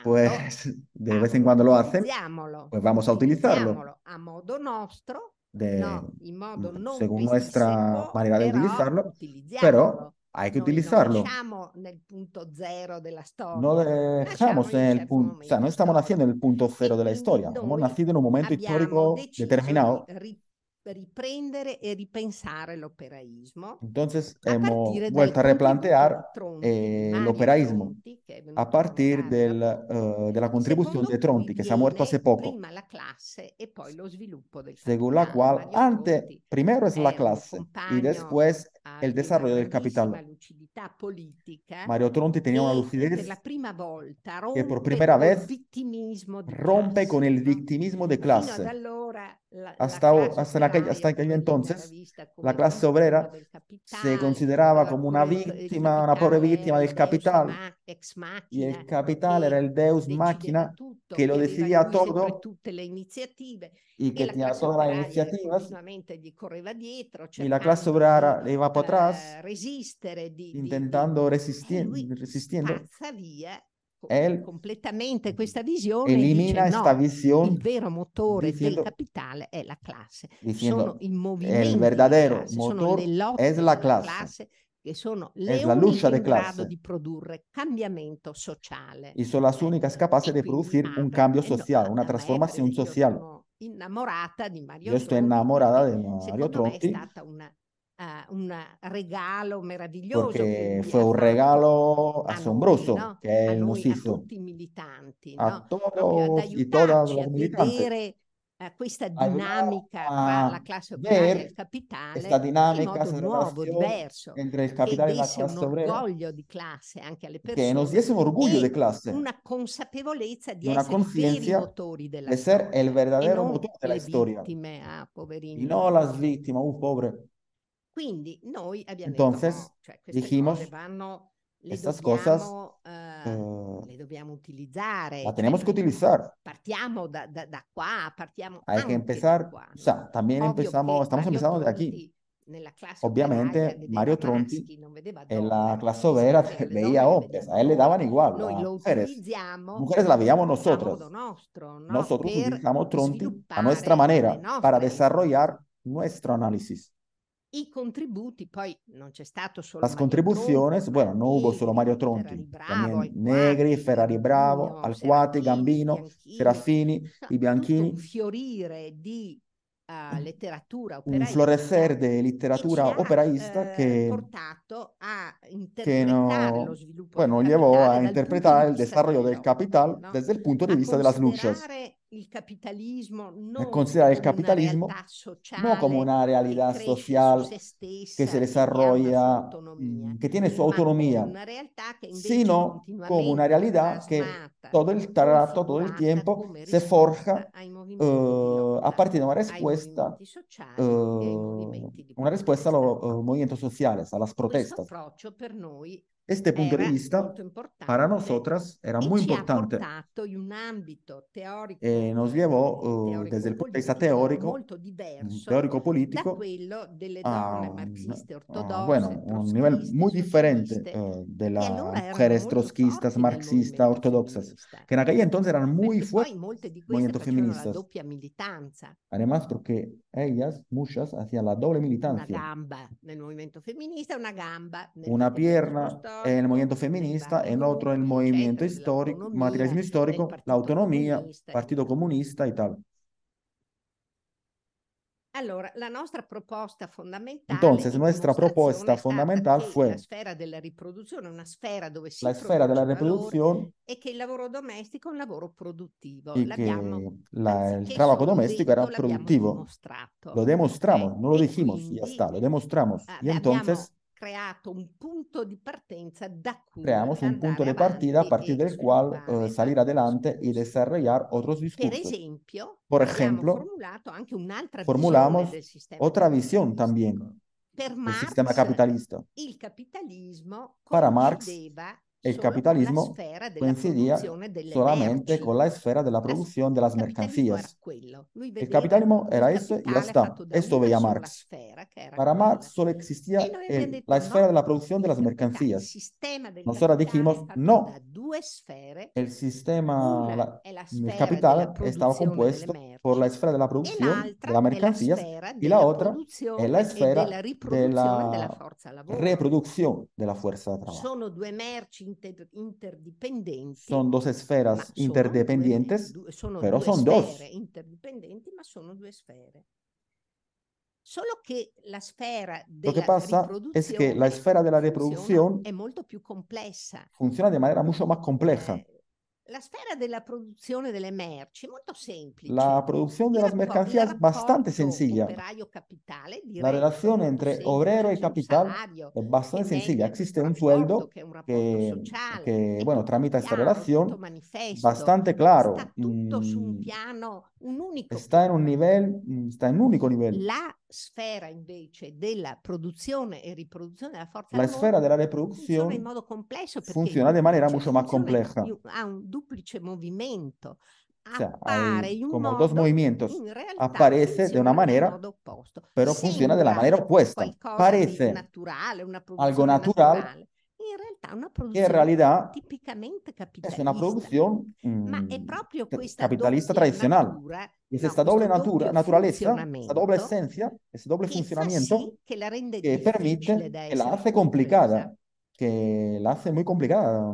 pues de vez en cuando lo hacen, pues vamos a utilizarlo. A modo nostro, de, no, in modo non según nuestra manera de utilizarlo, pero hay que utilizarlo. No dejamos en el punto, o sea, no estamos naciendo en el punto cero de la historia, hemos nacido en un momento histórico determinado riprendere e ripensare l'operaismo. Entonces hemos vuelto a replantear eh, el operaísmo a partir del, uh, de la contribución de Tronti, que se ha muerto hace poco, según la cual antes, primero es la clase y después el desarrollo del capital. Mario Tronti tenía una lucidez que por primera vez rompe con el victimismo de clase. hasta, hasta, aquel, hasta aquel entonces, la clase obrera se consideraba como una víctima, una pobre víctima del capital. Y el capital era el deus máquina que lo decidía todo y que tenía todas las iniciativas. Y la clase obrera le iba por atrás, intentando resistir, resistiendo él completamente questa visione elimina dice, no, visión il vero motore diciendo, del capitale è la classe. diciendo, sono i movimenti el verdadero classe, motor sono es la classe che sono le de in grado di produrre cambiamento sociale. Y son las únicas capaces de producir un cambio social, una transformación social. innamorata di Mario Yo estoy enamorada de Mario Tronti. è stata una uh, un regalo meraviglioso. Perché fue un regalo asombroso noi, no? che a nos hizo. A tutti i militanti, a no? todos y todas los militantes. vedere uh, questa dinamica tra la classe operaia e il capitale questa dinamica, in nuovo, diverso. entre el capital y la classe un orgoglio di classe anche alle persone. Que nos diese un orgullo de clase. Una consapevolezza di una essere i veri motori della storia. el verdadero e motor de la le historia. Vittime, ah, poverini. Y no las víctimas, uh, pobre. Quindi noi abbiamo Entonces, detto, cioè, queste dijimos, cose vanno, le estas dobbiamo, cosas uh, le dobbiamo utilizzare. la tenemos que utilizar. Partiamo da, da, da qua, partiamo Hay que empezar, o sea, también empezamos, estamos Mario empezando de Tronti aquí. Obviamente, Mario Tronti En la clase obrera veía hombres, a él le daban igual, lo mujeres. Mujeres la veíamos nosotros. no? Nosotros utilizamos Tronti a nuestra manera para desarrollar nuestro análisis. I contributi, poi non c'è stato solo Las Mario contribuciones, Tronti, bueno, no hubo solo Mario Tronti, Ferrari Bravo, también Negri, Alquati, Ferrari Bravo, Gambino, Alquati, Gambino, Bianchini, Serafini, no, i Bianchini, un fiorire di uh, letteratura un operaista florecer de che literatura ci ha, operaísta eh, portato a interpretare no, lo sviluppo bueno, capitale a dal punto interpretar di el vista desarrollo del capital no? desde el punto a vista de las luchas. considerare il capitalismo non considerar el come una capitalismo realtà no sociale una che realidad su social que se che desarrolla, autonomia, mm, que tiene su autonomía, realtà che sino como una realidad que plasmata, todo el trato, todo el tiempo come se risposta forja lotta, a partir de una respuesta, movimenti di una respuesta a protesta. los movimientos sociales, a las protestas. Este punto de era vista molto importante para nosotras era e muy importante. Eh, nos llevó eh, desde el punto de vista teórico, molto mm, diverso teórico político, a a, bueno, un nivel muy diferente eh, de las mujeres molto trotskistas, marxistas, movimento ortodoxas, femminista. que en aquella entonces eran muy fuertes movimientos feministas. doppia militanza, Además, porque ellas, muchas, hacían la doble una militancia. gamba nel movimento femminista e una gamba nel Una pierna en el movimiento feminista, en otro el movimiento histórico, materialismo histórico, la Partito autonomía, Comunista e tal. Allora, la nostra proposta fondamentale Entonces, nuestra propuesta è fundamental fue la sfera della riproduzione è una sfera dove si la esfera de la produce valore reproducción e che il lavoro domestico è un lavoro produttivo. L'abbiamo, la- el trabajo solo doméstico detto, era productivo. dimostrato. Lo demostramos, ok? no lo dijimos, ya está, lo demostramos. eh, Y entonces creato un punto di partenza da cui creamos un punto de partida a partir del cual eh, salir altri adelante y discorsi. desarrollar otros Per discursos. esempio, Por ejemplo, un'altra visione formulamos del sistema otra visión también Per del Marx, sistema capitalista. il capitalismo Para Marx, e il capitalismo coincidía solamente con la esfera de la producción de las mercancías. El capitalismo era eso y ya está. Eso veía Marx. Para Marx solo existía el, la esfera de la producción de las mercancías. Nosotros dijimos, no, el sistema el capital estaba compuesto por la esfera de la e producción de las la mercancías sfera y la otra es la esfera della de riproduzione della la forza lavoro. reproducción de la fuerza de trabajo. Sono due merci inter- interdipendenti, Son dos esferas sono due, interdependientes, due- sono pero due son dos. interdipendenti, ma sono due sfere. Solo che la sfera Lo della que pasa es que la esfera de la reproducción è molto più complessa. funciona de manera mucho más compleja. Eh, la sfera della produzione delle merci è molto semplice. La producción de las mercancías es bastante sencilla. La relación entre obrero y capital es bastante sencilla. Existe un sueldo que, que bueno, tramita esta relación bastante claro. Mm, está en un nivel, mm, está en un único nivel. La sfera invece della produzione e riproduzione della forza La esfera della riproduzione in modo complesso funziona de manera mucho más compleja. Ha un duplice movimento. Sea, hay como modo, dos movimientos. Aparece de una manera, pero funciona de la manera opuesta. Parece naturale, algo natural, naturale in realtà una produzione realtà tipicamente capitalista. Es una producción mm, Ma è proprio questa capitalista tradicional. Natura, es no, esta doble natura, naturaleza, esta doble esencia, ese doble funcionamiento que, la rende que permite, que la hace complicada, que la hace muy complicada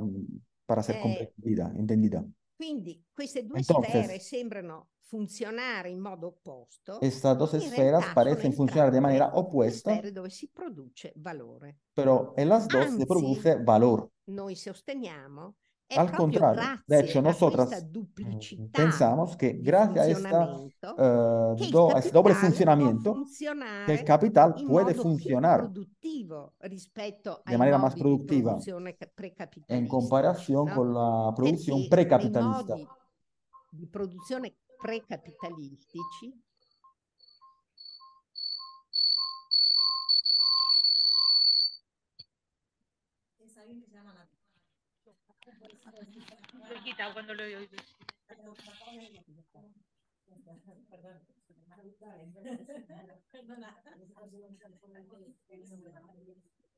para ser eh, comprendida, entendida. Quindi queste due Entonces, sfere sembrano funcionare in modo opposto. Estas dos esferas parecen funcionar de manera. Sfere dove si produce valore. Pero en las dos Anzi, se produce valor. Noi sosteniamo Al contrario, de hecho, nosotras pensamos que gracias a, esta, uh, do, este doble funcionamiento, que el capital puede funcionar de manera más productiva en comparación ¿no? con la producción precapitalista. Di produzione precapitalistici es alguien que se llama la... Lo quita cuando lo oigo. Perdón. Perdona.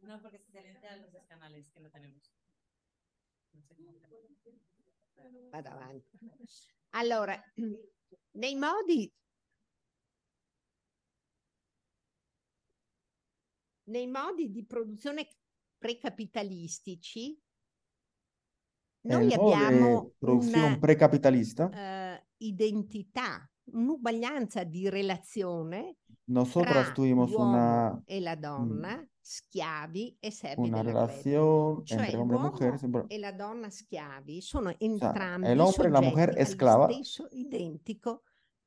No, porque se le silencian los canales que no tenemos. No sé Para adelante. Allora, nei modi nei modi di produzione precapitalistici noi abbiamo una precapitalista. Uh, identità, un'uguaglianza di relazione Nosotras tuvimos una e la donna, mm, schiavi e servi una relación cioè, entre hombre y mujer. e la donna schiavi sono entrambi o sea, el hombre y la mujer esclava stesso identico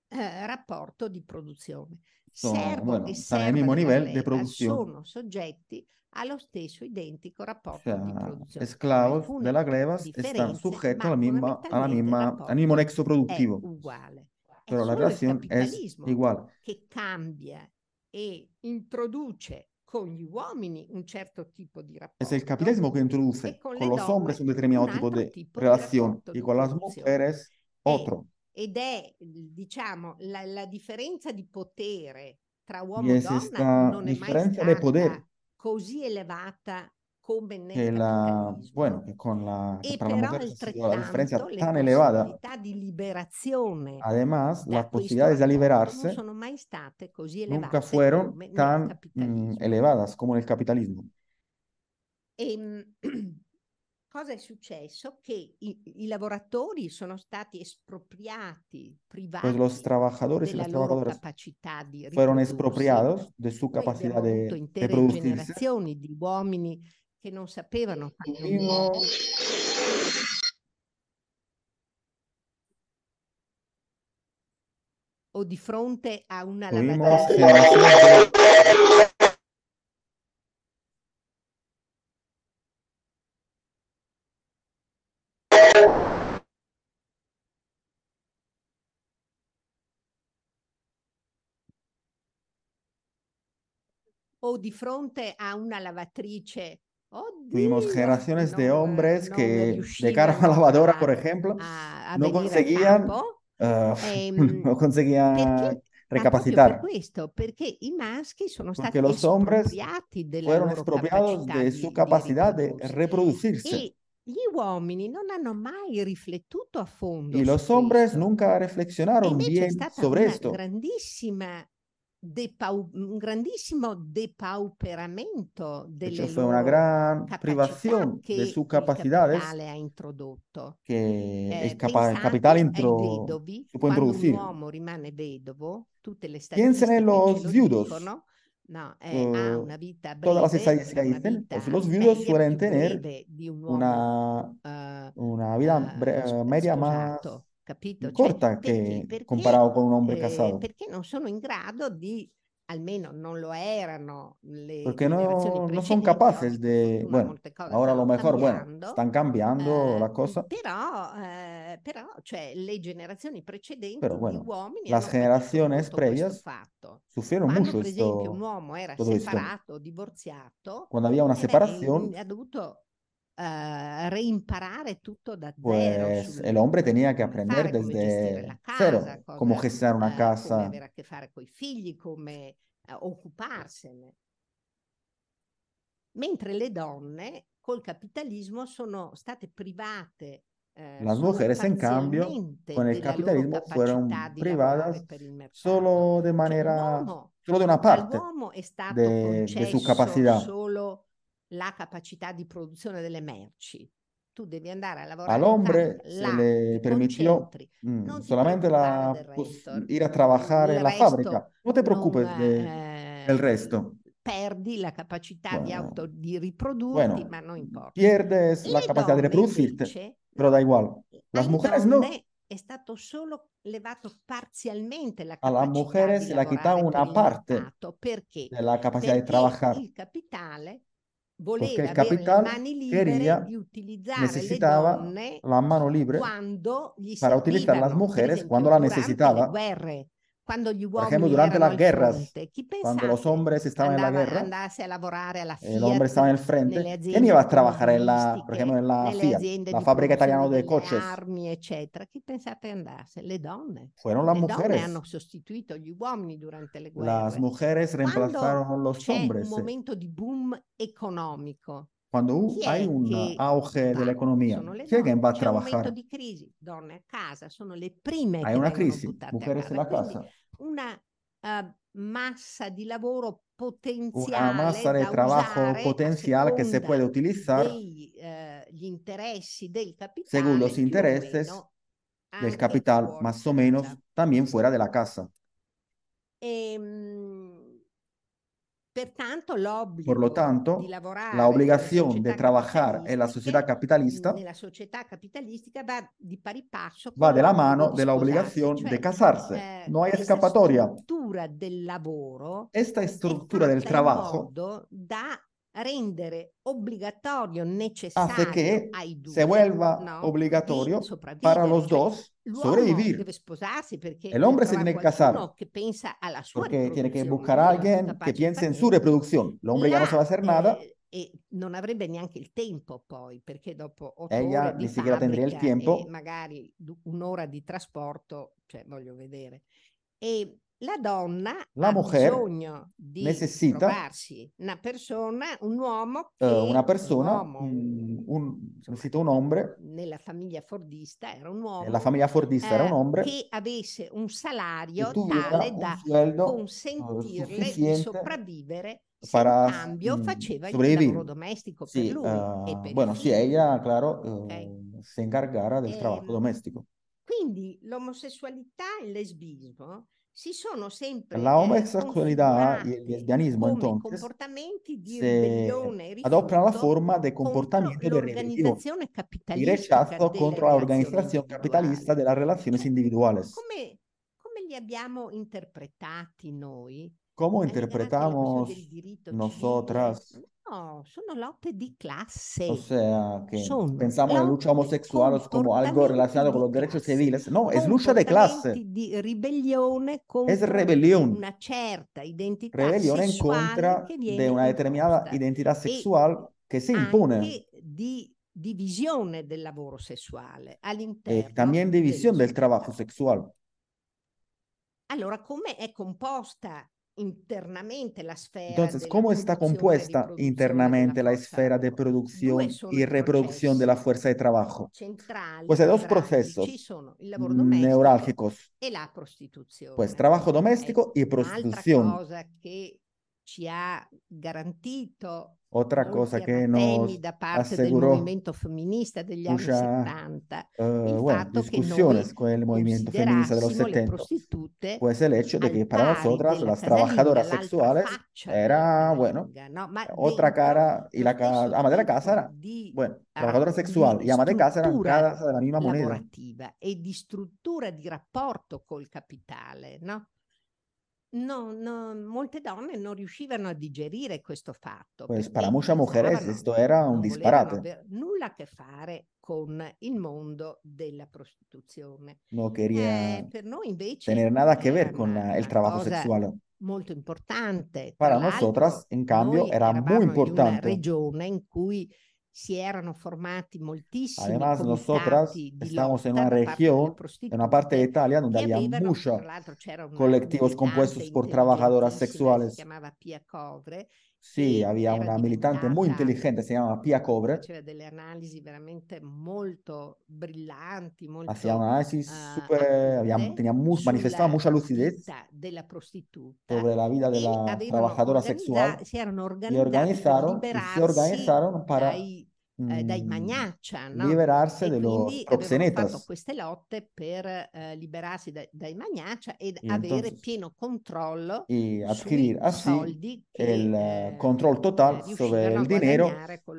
eh, rapporto di produzione. Sono, Servo bueno, e serva mismo nivel de producción. sono soggetti allo stesso identico rapporto o sea, di produzione. Esclavos de la glebas están sujetos a misma, a la misma, al mismo nexo productivo. È uguale. Pero la relación es igual. Che cambia e introduce con gli uomini un certo tipo di rapporto. Es el capitalismo que introduce con, con los hombres un determinado un tipo de tipo relación y con las mujeres otro. Ed è, diciamo, la, la differenza di potere tra uomo e donna non è mai stata così elevata come nel la, bueno, che con la, e tra la mujer la differenza tan elevata. di liberazione Además, las posibilidades de liberarse non sono mai state così elevate nunca fueron tan mm, elevadas como en el capitalismo. E, cosa è successo? Che i, i, lavoratori sono stati espropriati, privati pues los trabajadores y las trabajadoras fueron expropiados de su capacidad de, de producirse. generazioni di uomini che non sapevano o di fronte a una lavatrice o di fronte a una lavatrice Tuvimos generaciones de hombres que de cara a la lavadora, por ejemplo, a, a no, conseguían, uh, no conseguían recapacitar. Porque los hombres fueron expropiados de su capacidad de, reproducirse. Y los hombres nunca reflexionaron bien sobre esto. Depau- un grandissimo depauperamento delle fue una gran privación de sus capacidades ha introdotto. que eh, el, capa- el capital intro vedovi, se puede introducir. un uomo rimane vedovo, tutte le viudos. Dicono, No, eh, ha una vita breve, todas las estadísticas dicen, pues los viudos suelen tener un una, uh, una vida uh, media más capito? corta cioè, che perché, comparado con un hombre eh, casado. Perché non sono in grado di almeno non lo erano le Porque no, no son capaces de, bueno, ahora a lo mejor, bueno, están cambiando eh, la cosa. Però, eh, però, cioè, le generazioni precedenti pero bueno, gli uomini las generaciones previas sufrieron Quando, mucho per esempio, un uomo era separato, divorziato, Cuando había una separación, ha dovuto Uh, reimparare tutto da zero. Pues el hombre tenía que aprender desde casa, cero cosa, cómo gestionar una uh, casa. Come avere a che fare con i figli, come uh, occuparsene. Mentre le donne col capitalismo sono state private. Eh, Las mujeres, en cambio, con el capitalismo fueron privadas solo de manera, solo de una parte de, de su capacidad. Solo la capacità di produzione delle merci. Tu devi andare a lavorare. Al hombre se le permitió mm, solamente la, ir a trabajar en la fábrica. No te preocupes non, de, eh, del resto. Perdi la capacità bueno. di, auto, di riprodurti, bueno, ma non importa. Pierdes le la capacità di riprodurti, però da igual. Las mujeres no. È stato solo levato parzialmente la capacità A las mujeres se le ha quitado una parte perché? de la capacidad de trabajar. Il capitale voleva el capital quería, necesitaba la mano libre para utilizar las mujeres cuando la necesitaba. Ejemplo, durante las guerras, cuando los hombres estaban en la guerra, el hombre estaba en el frente. ¿Quién iba a trabajar en la, por ejemplo, en la Fiat, la fábrica italiana de coches? Armi, eccetera. Chi pensate andasse? Le donne. Fueron las le mujeres. hanno sostituito gli uomini durante le guerre. Las mujeres reemplazaron a los hombres. un momento di boom economico. Quando hai un auge dell'economia, chi è che va a C'è un crisi, donne a casa sono le prime Hai che una crisi, la casa. una uh, massa di lavoro Una massa de trabajo potencial que se puede utilizar dei, eh, según los intereses del capital, más o menos también fuera de la casa. Ehm, pertanto Por lo l'obbligo tanto, di lavorare la obligación de trabajar en la sociedad capitalista va di pari passo va con de la mano de la obligación cioè de casarse. eh, No hay escapatoria. struttura del lavoro Esta estructura del trabajo rendere obbligatorio, hace necessario que ai due, se vuelva no? obligatorio para los Cioè, dos sobrevivir. deve sposarsi perché El hombre se tiene que casar che pensa alla sua porque tiene que buscar a alguien que piense en su reproducción. El hombre ya no sabe hacer nada. eh, e non avrebbe neanche il tempo poi, perché dopo otto Ella ore di siquiera tendría tiempo. e magari un'ora di trasporto, cioè voglio vedere. E la donna La ha bisogno di trovarsi una persona, un uomo che eh, una un persona, uomo un, un- un hombre, nella famiglia fordista era un uomo la familia fordista era un eh, hombre che avesse un salario tale un da eh, consentirle di sopravvivere para cambio mm, faceva il sobrevivir. lavoro domestico per Sí, lui e ah, per bueno, sí, ella, claro, Ok? eh, se encargara del trabajo Ehm, doméstico. quindi l'omosessualità e il lesbismo si sono sempre La y el configurati lesbianismo come entonces comportamenti di ribellione e adoptan la forma de contro comportamiento de rebelión l'organizzazione capitalistica rechazo delle la relazioni organización capitalista individuali. de las relaciones Cioè, individuales. come, come li abbiamo interpretati noi? ¿Cómo Hai ragazzi, la questione interpretamos del nosotras? No, sono lotte di classe. O sea, que Sono pensamos en lucha lotte, homosexual como algo relacionado con los di derechos classe, civiles. No, es lucha de clase. comportamenti di ribellione Es contro rebelión. una certa identità Rebelión en sessuale contra che de una determinada imposta identidad e sexual que se impone. di divisione del lavoro sessuale Eh, all'interno también della división del trabajo sexual. Allora, come è composta internamente la esfera. Entonces, ¿cómo está compuesta internamente la, la esfera de producción y reproducción de la fuerza de trabajo? Pues hay dos procesos neurálgicos. Pues trabajo doméstico y prostitución. Cosa que ci ha garantito Otra cosa que nos da parte del movimiento femminista degli anni 70, uh, bueno, discusiones con el movimiento feminista de los 70, pues el hecho de que para nosotras las trabajadoras sexuales era, bueno, no? otra cara y la ca ama de la casa era, bueno, trabajadora sexual y ama de casa eran caras de la misma moneda. E di struttura di rapporto col capitale, no? No, no, molte donne non riuscivano a digerire questo fatto. Pues para muchas mujeres esto era un disparate. nulla a che fare con il mondo della prostituzione. No quería eh, per noi invece tener nada que ver con la, el trabajo sexual. Molto importante. Para nosotras, en cambio, era muy importante. In una regione in cui si erano formati moltissimi Además, nosotras estamos en una región, en una parte de Italia, donde había muchos colectivos compuestos por trabajadoras sexuales. Sí, había una militante muy inteligente, se llama Pia Cobre. Faceva delle analisi veramente molto brillanti, molto Hacía una análisis uh, super, había, tenía mu manifestaba mucha lucidez sobre la vida de la trabajadora sexual. Si erano y organizaron, y se organizaron para dai eh, dai Magnaccia, no? liberarsi de los proxenetas. fatto queste lotte per eh, liberarsi da, dai Magnaccia ed y avere entonces, pieno controllo y adquirir así el eh, control total eh, sobre el dinero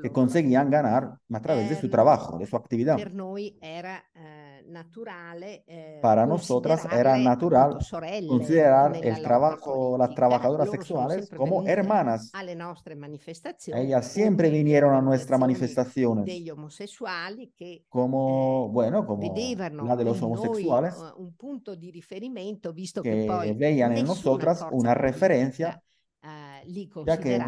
que conseguían ganar a través de su trabajo, de su actividad. Per noi era eh, para nosotras era natural considerar el trabajo, las trabajadoras sexuales como hermanas. Ellas siempre vinieron a nuestras manifestaciones como, bueno, como la de los homosexuales eh, un punto di riferimento visto que, veían en nosotras una referencia ya que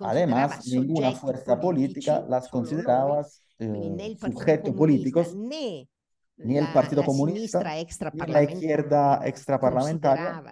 además ninguna fuerza política las consideraba eh, sujetos políticos ni el Partido Comunista, ni la izquierda extraparlamentaria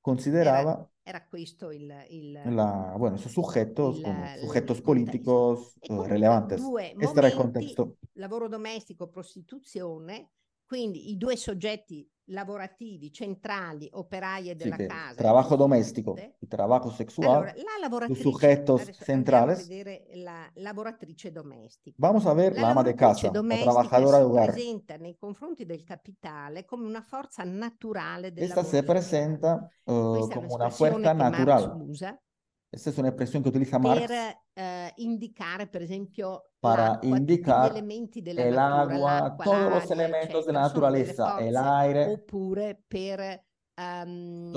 consideraba era questo il, il, la, bueno, esos sujetos il, como sujetos políticos uh, relevantes. Este era il contesto. Lavoro domestico, prostituzione, quindi i due soggetti lavorativi centrali, operaie della sí, casa. Trabajo doméstico y trabajo sexual, allora, los sujetos centrales. la lavoratrice domestica. Vamos a ver la, la ama de casa, la trabajadora de hogar. presenta nei confronti del capitale come una forza naturale del Esta se presenta uh, como una fuerza natural. Usa, Esta es una expresión que utiliza Marx. Per eh, indicare, per esempio, para indicar el agua, todos los elementos de la naturaleza, el aire. Oppure per um,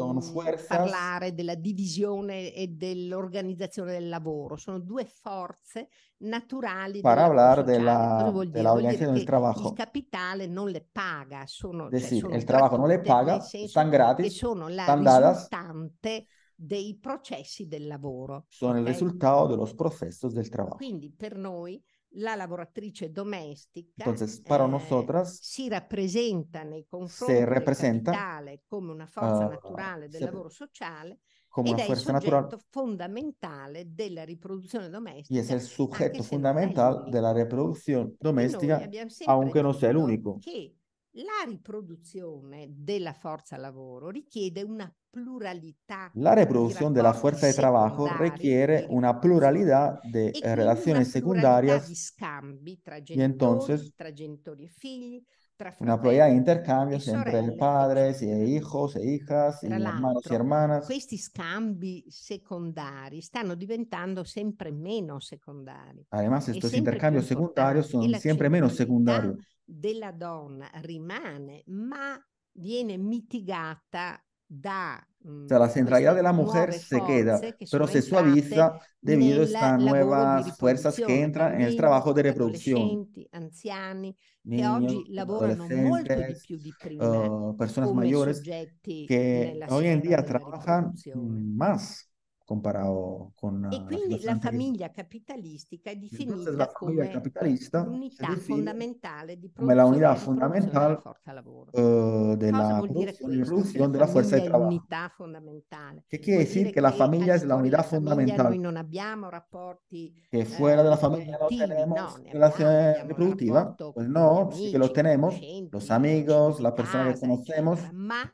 parlare della divisione e dell'organizzazione del lavoro. Sono due forze naturali. Para hablar de la, de la organización del trabajo. Il capitale non le paga, sono, decir, cioè, sono el trabajo no le paga, están gratis, sono la están risultante dei processi del lavoro. Sono okay? il risultato dello processo del lavoro. Quindi per noi la lavoratrice domestica Entonces, para eh, nosotras, si rappresenta nei confronti del capitale come una forza uh, naturale del lavoro sociale come ed una fuerza natural fondamentale della riproduzione domestica. Y es el sujeto fundamental de la reproducción doméstica, aunque no sea el único. Che la riproduzione della forza lavoro richiede una pluralità. La reproducción de la fuerza de trabajo requiere una pluralidad de relaciones secundarias di scambi tra genitori, y entonces tra genitori e figli, tra una pluralidad de intercambios entre padres e hijos e hijas, y hermanos y hermanas. Questi scambi secondari stanno diventando sempre meno secondari. Además, estos intercambios secundarios son siempre menos secundarios della donna rimane, ma viene mitigata da o sea, la centralidad de la mujer se queda, pero se suaviza debido a estas nuevas fuerzas que entran en el trabajo de reproducción. Anziani, Niños, che oggi lavorano molto di più di prima, uh, personas mayores que hoy en día trabajan más comparado con e quindi la, la famiglia capitalistica è definita come capitalista l'unità fondamentale di come la unità fondamentale forza lavoro. Uh, della produzione della forza di lavoro. L'unità fondamentale. Che quiere decir che la famiglia è la unità fondamentale. Noi non abbiamo rapporti che fuera eh, della famiglia non tenemos no, relazione riproduttiva. Pues no, sí que lo tenemos, los amigos, la persona que conocemos. Ma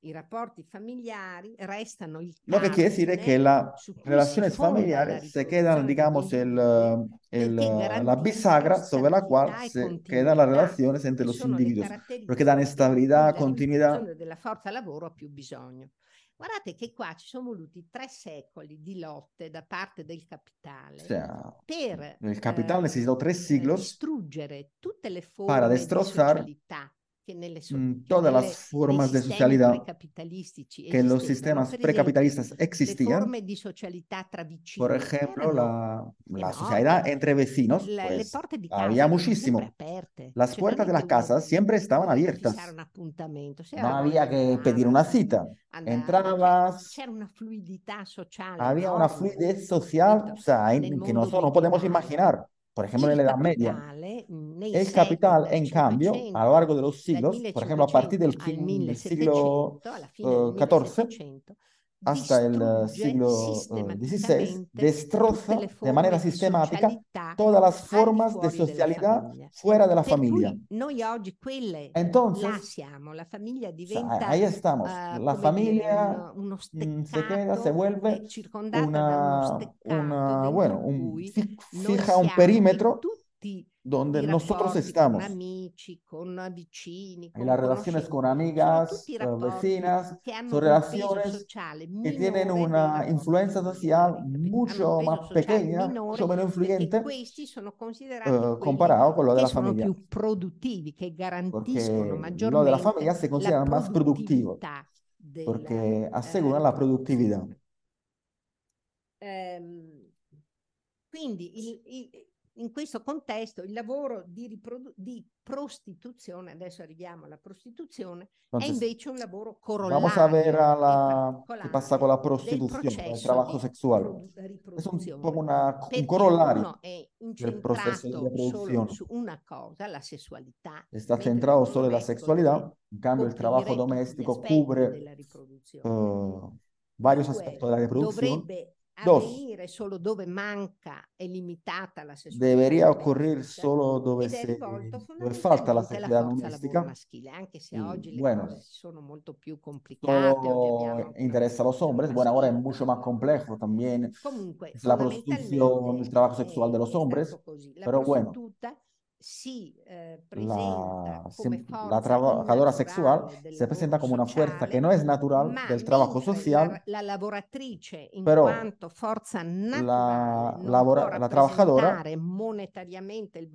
i rapporti familiari restano il Lo que quiere decir es que las relaciones familiares se quedan, digamos, el, el, la bisagra sobre la cual se quedan las relaciones entre los individuos, perché danno stabilità, continuità. della forza lavoro ha più bisogno. Guardate che qua ci sono voluti tre secoli di lotte da parte del capitale o per el capital eh, necesitó tres siglos distruggere tutte le forme para destrozar di socialità todas las formas de socialidad que los sistemas precapitalistas existían. Por ejemplo, la, la sociedad entre vecinos, pues, había muchísimo. Las puertas de las casas siempre estaban abiertas. No había que pedir una cita. Entrabas. Había una fluidez social o sea, que nosotros no podemos imaginar. Por ejemplo, en la Edad Media. El capital, en cambio, a lo largo de los siglos, por ejemplo, a partir del, siglo XIV, hasta el eh, siglo XVI, eh, destroza de manera sistemática todas las formas de socialidad fuera de la familia. Entonces, ahí estamos. Eh, la familia mm, se queda, se vuelve una, una bueno, un, fija un perímetro donde nosotros estamos. y las relaciones con amigas, vecinas, son relaciones que tienen una influencia social mucho más pequeña, mucho menos influyente uh, comparado con lo de la familia. Porque lo de la familia se considera más productivo, porque aseguran la productividad. Um, quindi il, il, in questo contesto il lavoro di, riprodu- di prostituzione, adesso arriviamo alla prostituzione, Entonces, è invece un lavoro corollario. Vamos a ver a la que pasa con la prostitución, el trabajo sexual. Es un poco una, un corolario del proceso de reproducción. Su una cosa, la sessualità. Está centrado solo en la sexualidad, en cambio el trabajo doméstico cubre uh, varios aspectos de la reproducción. Dovrebbe Dos, solo dove manca e limitata la sessualità debería ocurrir solo dove, se, dove falta la sessualità domestica. Maschile, anche se oggi le bueno, sono molto più complicate. Solo interesa a los hombres. Bueno, ahora es mucho más complejo también. Comunque, la prostitución, el trabajo sexual de los hombres. Pero bueno si eh, la, la, trabajadora sexual se presenta como una fuerza que no es natural del trabajo social, la, la lavoratrice in pero quanto forza la, labora, la trabajadora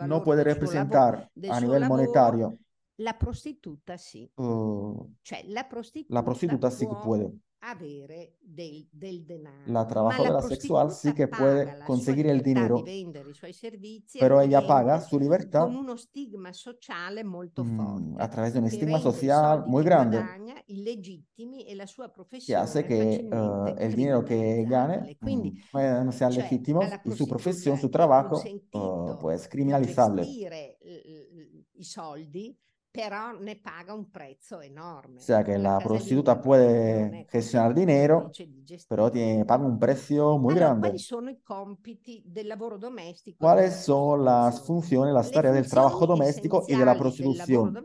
no puede representar a nivel monetario. La prostituta sí. Uh, cioè, la prostituta, la prostituta sí que puede avere del, del denaro. La trabajadora la sexual sí que puede conseguir el dinero, pero ella paga su libertad con uno stigma sociale molto mm, forte, a través de un estigma social muy grande que hace que uh, el dinero que gane Quindi, mm, no sean cioè, legítimos y su profesión, su trabajo, uh, pues criminalizable. I soldi pero ne paga un prezzo enorme. O sea que la prostituta puede gestionar dinero, pero tiene, paga un precio muy allora, grande. ¿Cuáles son las funciones, las tareas del trabajo doméstico y de la prostitución?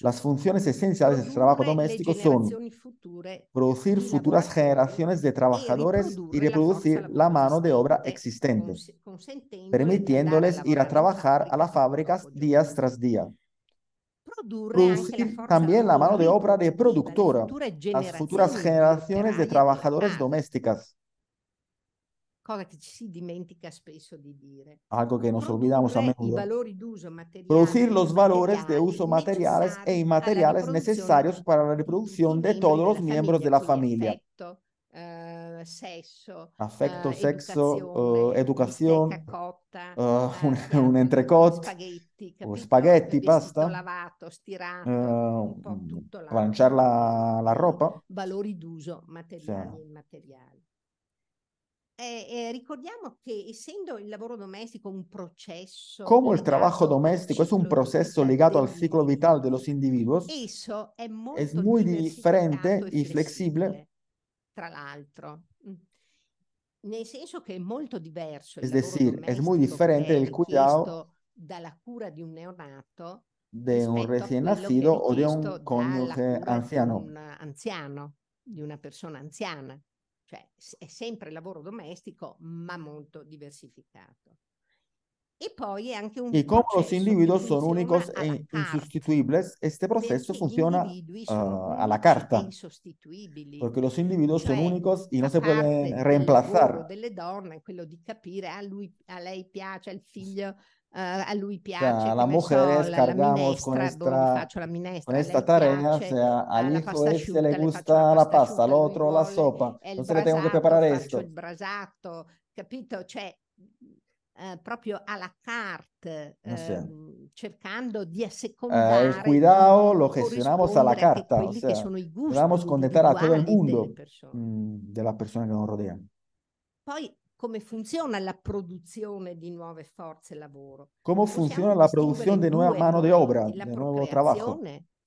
Las funciones esenciales del trabajo doméstico son producir futuras generaciones de trabajadores y reproducir la mano de obra existente, permitiéndoles ir a trabajar a las fábricas días tras día producir también la mano de obra de productora, las futuras generaciones de trabajadores domésticas. Algo que nos olvidamos a menudo. Producir los valores de uso materiales e inmateriales necesarios para la reproducción de todos los miembros de la familia. Affetto, sesso, Affetto, uh, sexo, educazione, uh, cotta, uh, un, un entrecot, spaghetti, o spaghetti pasta, lavato, stirato, un po' tutto lanciare la, la ropa. Valori d'uso materiali sì. e immateriali. Eh, eh, ricordiamo che essendo il lavoro domestico un processo... Como el trabajo doméstico es un proceso ligado al ciclo vital de los individuos, esso è molto es muy diferente y flexible. Tra l'altro. Nel senso che è molto diverso. Es decir, es muy diferente el cuidado dalla cura di un neonato de un recién nacido o de un cónyuge anziano. Un anziano, di una persona anziana. Cioè è sempre lavoro domestico, ma molto diversificato. Y, poi anche un y como los individuos son únicos e insustituibles, este proceso funciona uh, a la carta, porque los individuos cioè, son únicos y no se pueden reemplazar. delle donne, quello di capire a lui, a lei piace, al figlio, uh, a lui piace. O sea, las mujeres so, cargamos con esta, con esta tarea, o sea, al hijo este le gusta la pasta, al otro la sopa, entonces le tengo que preparar esto. Il brasato, capito? Cioè, eh, proprio alla carte, eh, eh, cercando di assecondare. el cuidado lo gestionamos a la carta, o sea, vamos a contentar a todo el mundo mh, della persona che nos rodean. Poi come funziona la produzione di nuove forze lavoro? Come funziona la produzione di nuova mano di obra, di nuovo lavoro?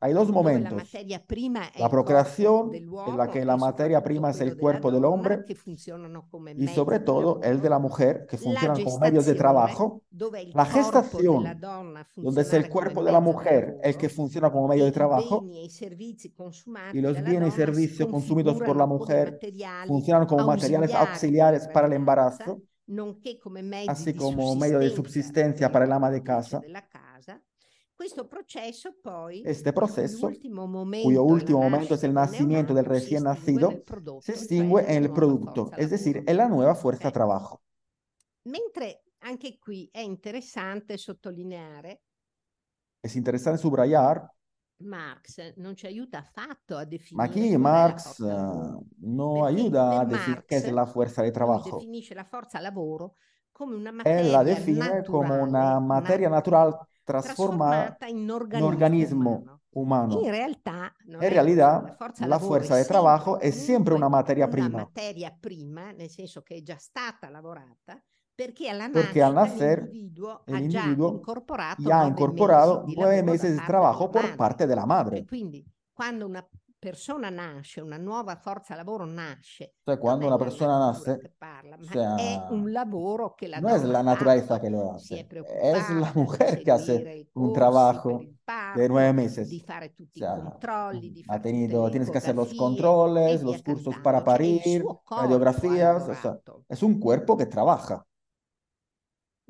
Hay dos momentos. La procreación, en la que la materia prima es el cuerpo del hombre, y sobre todo el de la mujer, que funcionan como medios de trabajo. La gestación, donde es el cuerpo de la mujer el que funciona como medio de trabajo, y los bienes y servicios consumidos por la mujer funcionan como materiales auxiliares para el embarazo, así como medio de subsistencia para el ama de casa. Questo proceso poi, este proceso, cuyo último momento es el nacimiento del recién nacido, se extingue en el producto, es decir, en la nueva fuerza okay. trabajo. Mentre anche qui è interessante sottolineare. Es interesante subrayar. Marx non ci aiuta affatto a definire. Ma aquí Marx uh, no ayuda a Marx, qué es la fuerza de trabajo. Definisce la forza lavoro come una materia Él la define naturale, como una materia natural trasformata in organismo, organismo humano. In realtà, en realidad la fuerza, la fuerza de trabajo es siempre una materia una prima. materia prima, nel senso che è già stata lavorata, perché, alla Porque al nacer l'individuo el ha incorporato ya ha nove incorporado mesi nueve lavoro meses de trabajo por parte de la madre. Quindi quando una persona nasce, una nuova forza lavoro nasce. Cioè, quando una persona nace, parla, o sea, è un lavoro che la no es la naturaleza que lo hace, es la mujer que hace un trabajo de nueve meses. Di fare tutti o sea, i controlli, di ha fare tenido, tienes que hacer los controles, e los cursos para parir, radiografías, o sea, es un cuerpo que trabaja.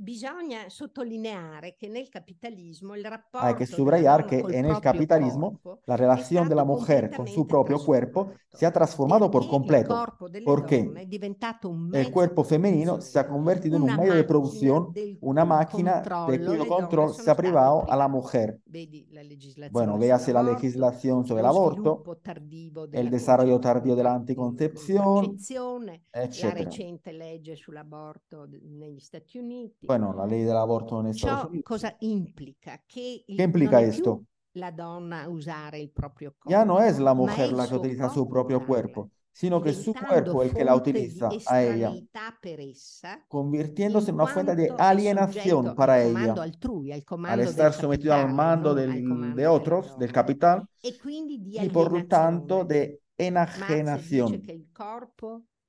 Bisogna sottolineare che nel capitalismo il rapporto Hay que della subrayar que col en el proprio capitalismo la è relación de la stato mujer con su completamente propio cuerpo se ha transformado por perché il completo, delle porque è el mezzo cuerpo di femenino se ha produzione, convertido en un una medio de producción, del una cui máquina de controllo cuyo control se ha privado a la mujer. Vedi la legislazione Bueno, véase la legislación sobre el aborto, el della desarrollo tardío de la anticoncepción, la etc. negli Stati. Bueno, la ley del aborto en Estados Ciò Unidos. cosa implica? Che il- ¿Qué implica non è più esto? la donna a usare il proprio corpo, Ya no es la ma è mujer il la que suo utiliza su propio cuerpo, sino que es su cuerpo el que la utiliza a ella, convirtiéndose en una fuente de alienación para ella. al estar sometido al mando del- de otros, del capital, e y por lo tanto de dice enajenación.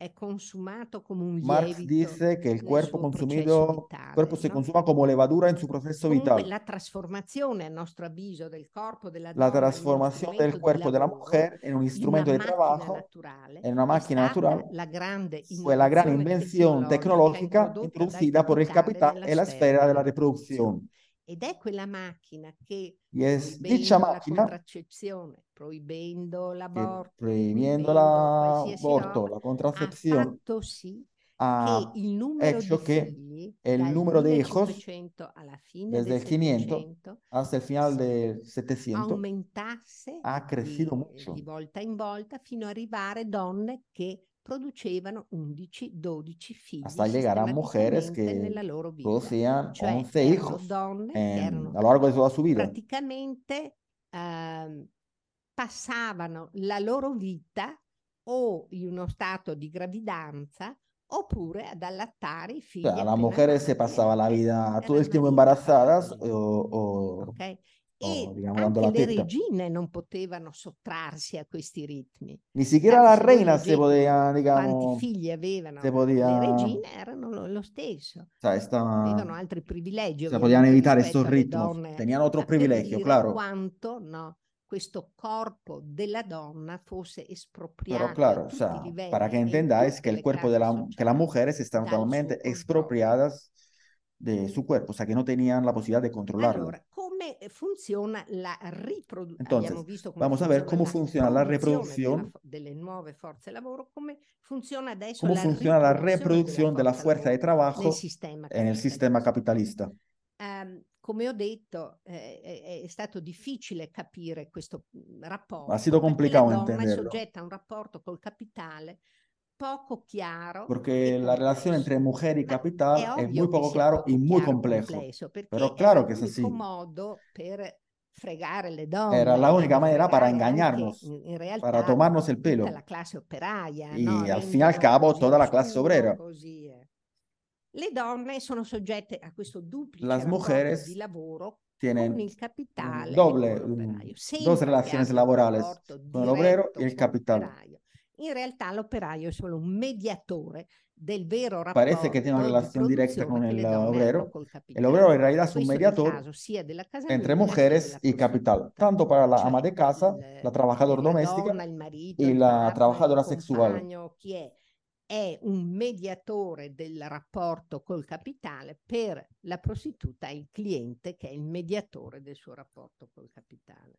Che il consumato come un Marx dice que el nel cuerpo consumido, vitale, cuerpo se no? consuma como levadura en su proceso vital. la trasformazione, a nostro avviso, del corpo della La donna in uno transformación del strumento di cuerpo de la lavoro, mujer en un in instrumento una de macchina trabajo, naturale, en una máquina stata natural, la grande fue la gran invención tecnologica tecnológica introducida por el capitale capital en la sfera esfera de la della reproducción. Ed è quella macchina che, Y es proibendo dicha la contraccezione, proibendo l'aborto, proibendo l'aborto, la ha contracepción, fatto sì ha che il numero di hecho que figli el dal número de hijos 1500 alla fine desde del el 500 700 hasta el final del 700 aumentasse ha crecido di, mucho. di volta in volta fino ad arrivare donne che producevano 11-12 figli hasta llegar a mujeres que producían Cioè 11 erano hijos donne en- a lo largo de toda su vida. praticamente ehm, passavano la loro vita o in uno stato di gravidanza oppure ad allattare i O figli sea, las mujeres se pasaba la vida todo el tiempo vita embarazadas o, o- ok? E anche le regine non potevano sottrarsi a questi ritmi. Ni siquiera la reina se podía, digamos... Quanti figli avevano podía... le regine erano lo, stesso. Sea, esta... Avevano altri privilegi. Se podían evitar estos ritmos. Tenían otro privilegio, claro. Quanto, no, questo corpo della donna fosse espropriato. Pero claro, o sea, para que entendáis que el cuerpo de la, que las mujeres están totalmente expropiadas de su cuerpo, o sea, que no tenían la posibilidad de controlarlo. Allora, come funziona la riproduzione? Entonces, vamos a ver cómo funciona la reproducción delle nuove forze lavoro, come funziona adesso cómo la funciona la reproducción de la fuerza de trabajo en el sistema capitalista. Um, come ho detto, eh, è, stato difficile capire questo rapporto. Ha sido complicado la donna entenderlo. è soggetta a un rapporto col capitale poco chiaro. Porque la relación entre mujer y capital es muy poco claro y muy complejo. Pero claro que es así. modo per fregare le donne. Era la única manera para engañarnos, para tomarnos el pelo. Y al fin y al cabo toda la clase obrera. Così è. Le donne sono soggette a questo duplice Las mujeres di lavoro tienen capitale doble, dos relaciones laborales con el obrero y el capital. In realtà l'operaio è solo un mediatore del vero rapporto Parece que tiene una relación directa con el obrero. El obrero en realidad es un mediador entre mujeres y capital, tanto para la ama de casa, la trabajadora doméstica y la trabajadora sexual. è un mediatore del rapporto col capitale per la prostituta il cliente che è il mediatore del suo rapporto col capitale.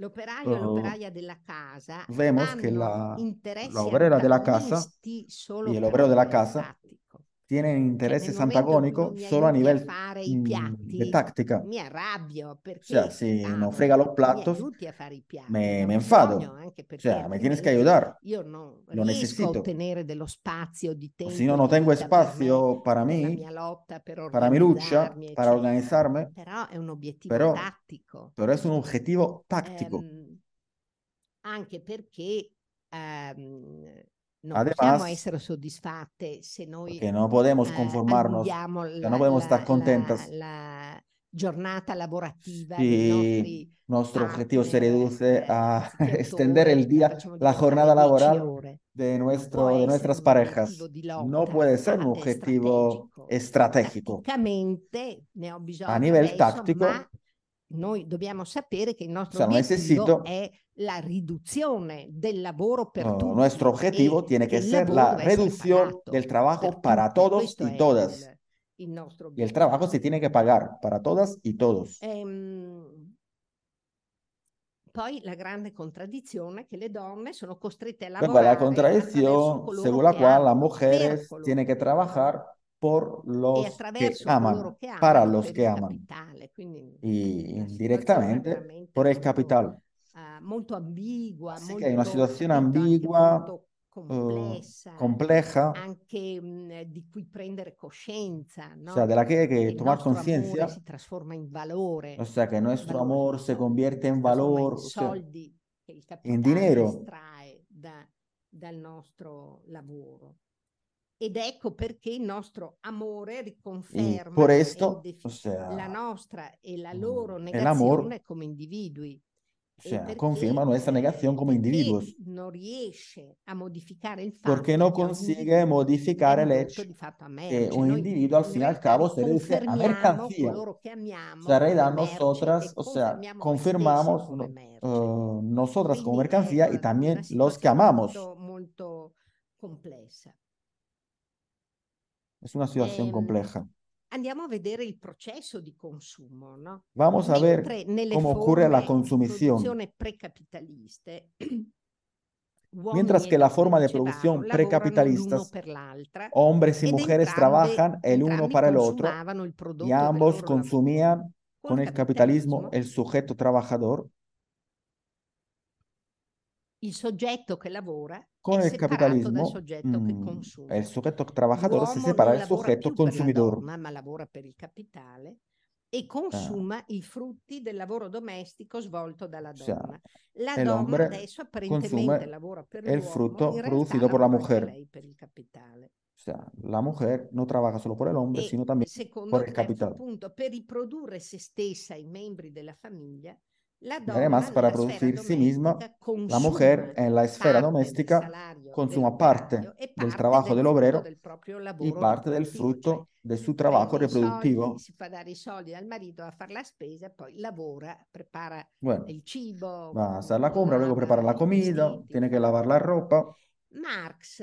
l'operaio uh, e l'operaia della casa vemos que la, la obrera de la casa y el obrero de la casa. Tienen intereses antagónicos solo a nivel mmm, piatti, de táctica. Mi arrabbio o sea, si no frega los platos, me, me enfado. O sea, me tienes que ayudar. Io non Lo necesito. ottenere dello spazio di tempo. Si no, no tengo espacio para mí, para mi lucha, para organizarme. Però è un obiettivo pero, tattico. Pero es un objetivo táctico. Um, anche perché um, non Además, possiamo essere soddisfatte se noi que no podemos conformarnos, eh, que no podemos estar contentas. La, la giornata lavorativa si nuestro objetivo se reduce a extender el día, la jornada laboral de, nuestro, de nuestras parejas. No puede ser un objetivo estratégico. A nivel táctico, noi dobbiamo sapere che il nostro o sea, obiettivo è la riduzione del lavoro per no, tutti. Nuestro objetivo tiene que ser la reducción del trabajo para todos y todas. Il, il y el trabajo se tiene que pagar para todas y todos. Ehm, poi la grande contraddizione che le donne sono costrette a lavorare. Luego la contradicción según la cual las mujeres tienen que trabajar por los que aman, che aman, para los que aman, capitale, y indirectamente por el capital. Uh, molto ambigua, Así molto, que hay una situación ambigua, complessa, uh, compleja, anche mh, di cui prendere coscienza, no? o sea, de la que hay que tomar conciencia, si trasforma in valore, o sea, que nuestro amor se convierte en valor, in soldi che il capitale en dinero, estrae da, dal nostro lavoro. Ed ecco perché il nostro amore riconferma esto, o sea, la nostra e la loro el negazione come individui. o sea, confirma nuestra negación como individuos. Non riesce a modificare il fatto Porque no consigue modificar el hecho que un individuo al fin y al cabo se reduce a mercancía. O sea, realidad nosotras, o sea, confirmamos uh, nosotras como mercancía y también los que amamos. Molto complessa. Es una situación compleja. Andiamo a vedere il processo di consumo, no? Vamos a ver cómo ocurre la consumición. Mientras que la forma de producción precapitalista, hombres y mujeres trabajan el uno para el otro y ambos consumían con el capitalismo el sujeto trabajador. El sujeto que labora con il capitalismo mm, consuma. il soggetto trabajador si separa dal soggetto consumidor. Donna, ma lavora per il capitale e consuma ah. i frutti del lavoro domestico svolto dalla donna. La donna adesso apparentemente lavora per el fruto producido por la mujer. Per il capitale. O sea, la mujer no trabaja solo por el hombre, e sino también por el capital. Punto, per riprodurre se stessa i membri della famiglia, Además, para producir sí misma, la mujer en la esfera doméstica consuma parte del trabajo del obrero y parte del fruto de su trabajo reproductivo. Si fa dare i soldi al marito a fare la spesa, poi lavora, prepara bueno, il cibo. Va a hacer la compra, luego prepara la comida, tiene que lavar la ropa. Marx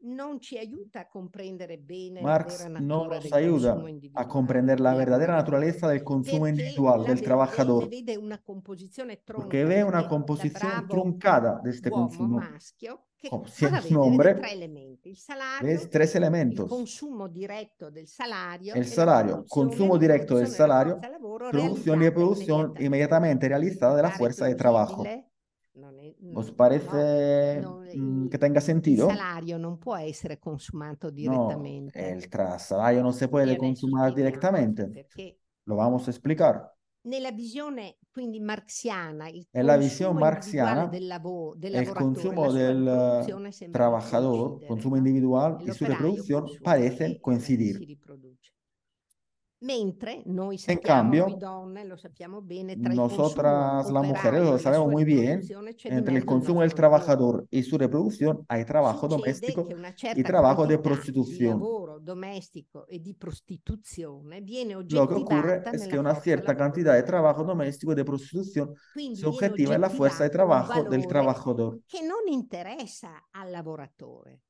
non ci aiuta a comprendere bene Marx non nos ayuda a comprender la verdadera naturaleza del consumo individual del trabajador. Vede una composizione porque ve una composición truncada de este consumo. Maschio si es un hombre, tre elementi. Il salario, ves tres elementos. Consumo diretto del salario. El salario, consumo directo del salario, producción y reproducción inmediatamente realizada de la fuerza de trabajo. Non è, ¿Os parece no, no, que tenga sentido? Il salario non può essere consumato direttamente. No, el salario non si può consumare direttamente. Perché Lo vamos a explicar. Nella visione quindi marxiana, il en la visión marxiana, del lavoro, del el consumo del trabajador, consumo individual y su reproducción parecen coincidir. Mentre noi en cambio, donne, lo bene, tra nosotras las mujeres lo sabemos muy bien, entre el consumo del trabajador y su reproducción hay trabajo doméstico y trabajo de prostitución. e Lo que ocurre es que una cierta cantidad de trabajo doméstico y de prostitución se objetiva en la fuerza de trabajo del trabajador. Che non interessa al lavoratore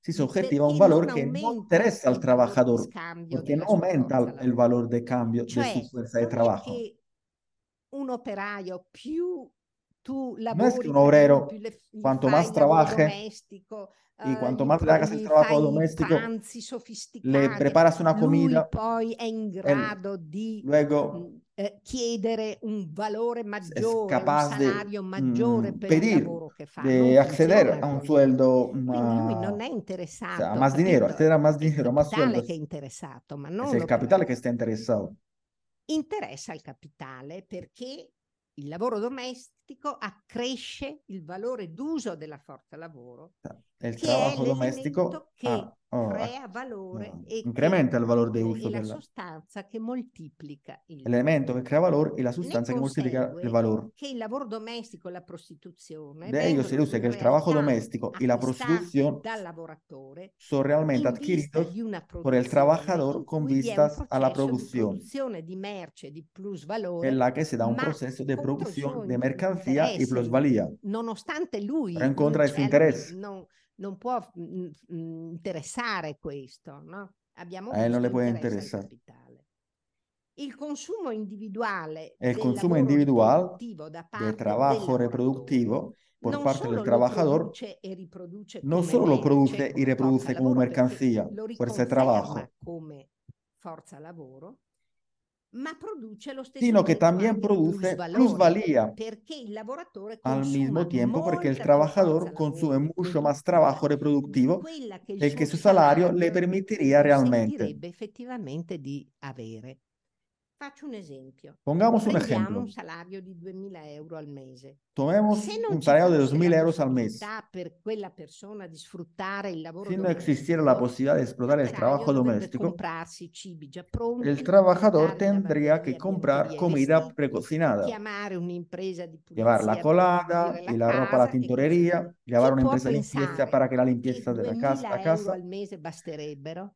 si soggettiva a un valor que no interesa al trabajador, porque no aumenta el valor de cambio de su fuerza de trabajo. Un operaio più tu no es que un obrero, cuanto más trabaje y cuanto más le hagas el trabajo doméstico, le preparas una comida, luego eh, chiedere un valore maggiore, un salario maggiore mm, per pedir, il lavoro che fa. De acceder a un sueldo lui non è interessato. O sea, más dinero, acceder a más dinero, más sueldo. che è interessato, ma non es el capitale che sta interessato. Interessa il capitale perché il lavoro domestico accresce il valore d'uso della forza lavoro. Il trabajo doméstico che ah, oh, crea valore no, e incrementa il valore di uso e della... la sostanza che moltiplica il elemento che crea valore e la sostanza che moltiplica il valore. Che il lavoro domestico e la prostituzione de ello se deduce que el trabajo doméstico y la prostitución son realmente adquiridos por el trabajador con vistas a la producción, di merce, di plusvalore, en la que se da un proceso de producción de mercancía y plusvalía. Nonostante lui Pero en contra de su interés. Non, non può mh, mm, mm, interessare questo, no? Abbiamo eh, non le può interessare. Il consumo individuale el consumo individual del trabajo reproductivo por non parte del trabajador no solo lo produce y reproduce como mercancía, fuerza de trabajo, come forza lavoro, ma produce lo stesso sino que también produce plusvalía al mismo tiempo porque el trabajador consume mucho más trabajo reproductivo del que su salario le permitiría realmente. effettivamente di avere. Faccio un esempio. Pongamos un ejemplo. un salario di 2.000 euro al mese. Tomemos un salario de 2.000 euros al mes. Per quella persona di sfruttare il lavoro si no existiera la posibilidad de explotar el trabajo doméstico, cibi già pronti, el trabajador tendría que comprar comida precocinada, chiamare un'impresa di pulizia, llevar la colada y la ropa a la tintorería, llevar una empresa de limpieza para que la limpieza de la casa a casa.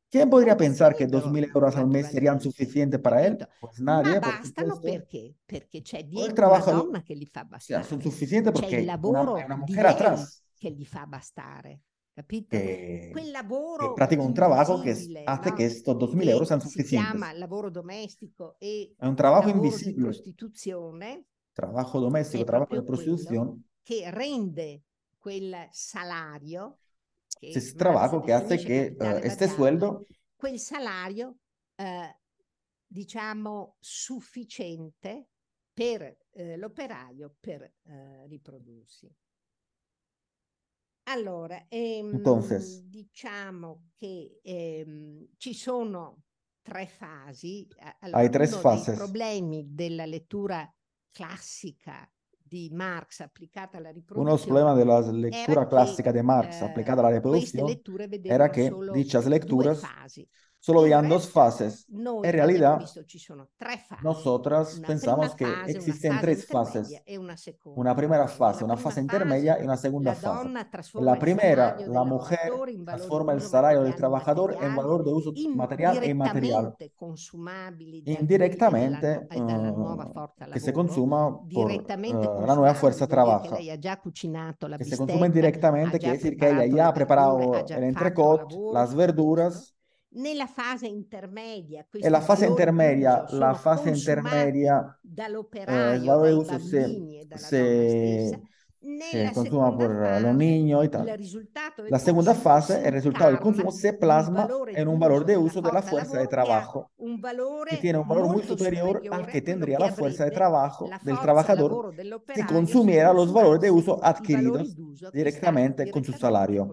¿Quién podría pensar que 2.000 euros al mes serían suficientes para él? Pues bastano perché? Perché c'è dietro una donna che li fa bastare. Son suficientes porque c'è il lavoro una, una mujer atrás che gli fa bastare. Capito? Que, Quel lavoro que practica un trabajo que hace no? que estos 2.000 euros sean suficientes. Si chiama lavoro domestico e è un trabajo invisible. prostituzione. Trabajo doméstico, trabajo de prostitución. Che rende quel salario. Che ese trabajo que hace que uh, este sueldo. Quel salario uh, diciamo, sufficiente per eh, l'operaio per eh, riprodursi. Allora, ehm, Entonces, diciamo che ehm, ci sono tre fasi. Allora, hay tres fases. problemi della lettura classica di Marx applicata alla riproduzione. Uno de los problemas de la lectura clásica de Marx eh, aplicada a la reproducción era que dichas lecturas solo habían dos fases. En realidad, nosotras pensamos que existen tres fases. Una primera fase, una fase intermedia y una segunda fase. En la primera, la mujer transforma el salario del trabajador en valor de uso material e inmaterial. Indirectamente, uh, que se consuma por uh, la nueva fuerza de trabajo. Que se consuma indirectamente quiere decir que ella ya ha preparado el entrecot, las verduras, Nella fase intermedia, e la fase intermedia, la fase intermedia, eh, dai uso se, se, se consuma por los niños y tal. La segunda fase, el resultado del consumo se plasma en un valor de uso de la fuerza de trabajo, que tiene un valor muy superior al que tendría la fuerza de trabajo del trabajador si consumiera los valores de uso adquiridos directamente con su salario.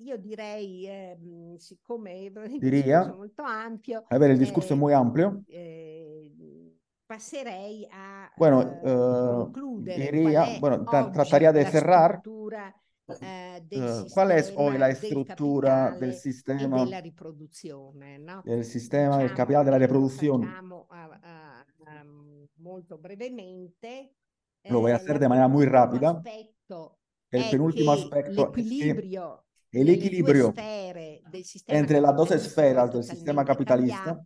Io direi, eh, siccome il Diría, è molto ampio, a ver, el discurso eh, muy amplio. Eh, passerei a bueno, uh, concludere. Diría, bueno, tra trataría de cerrar. Uh, ¿Cuál es hoy la estructura del sistema della riproduzione, no? del sistema diciamo, del capitale della riproduzione? A, a, molto brevemente. Lo voy a hacer de manera muy rápida. El penúltimo aspecto es que el equilibrio entre las dos esferas del sistema capitalista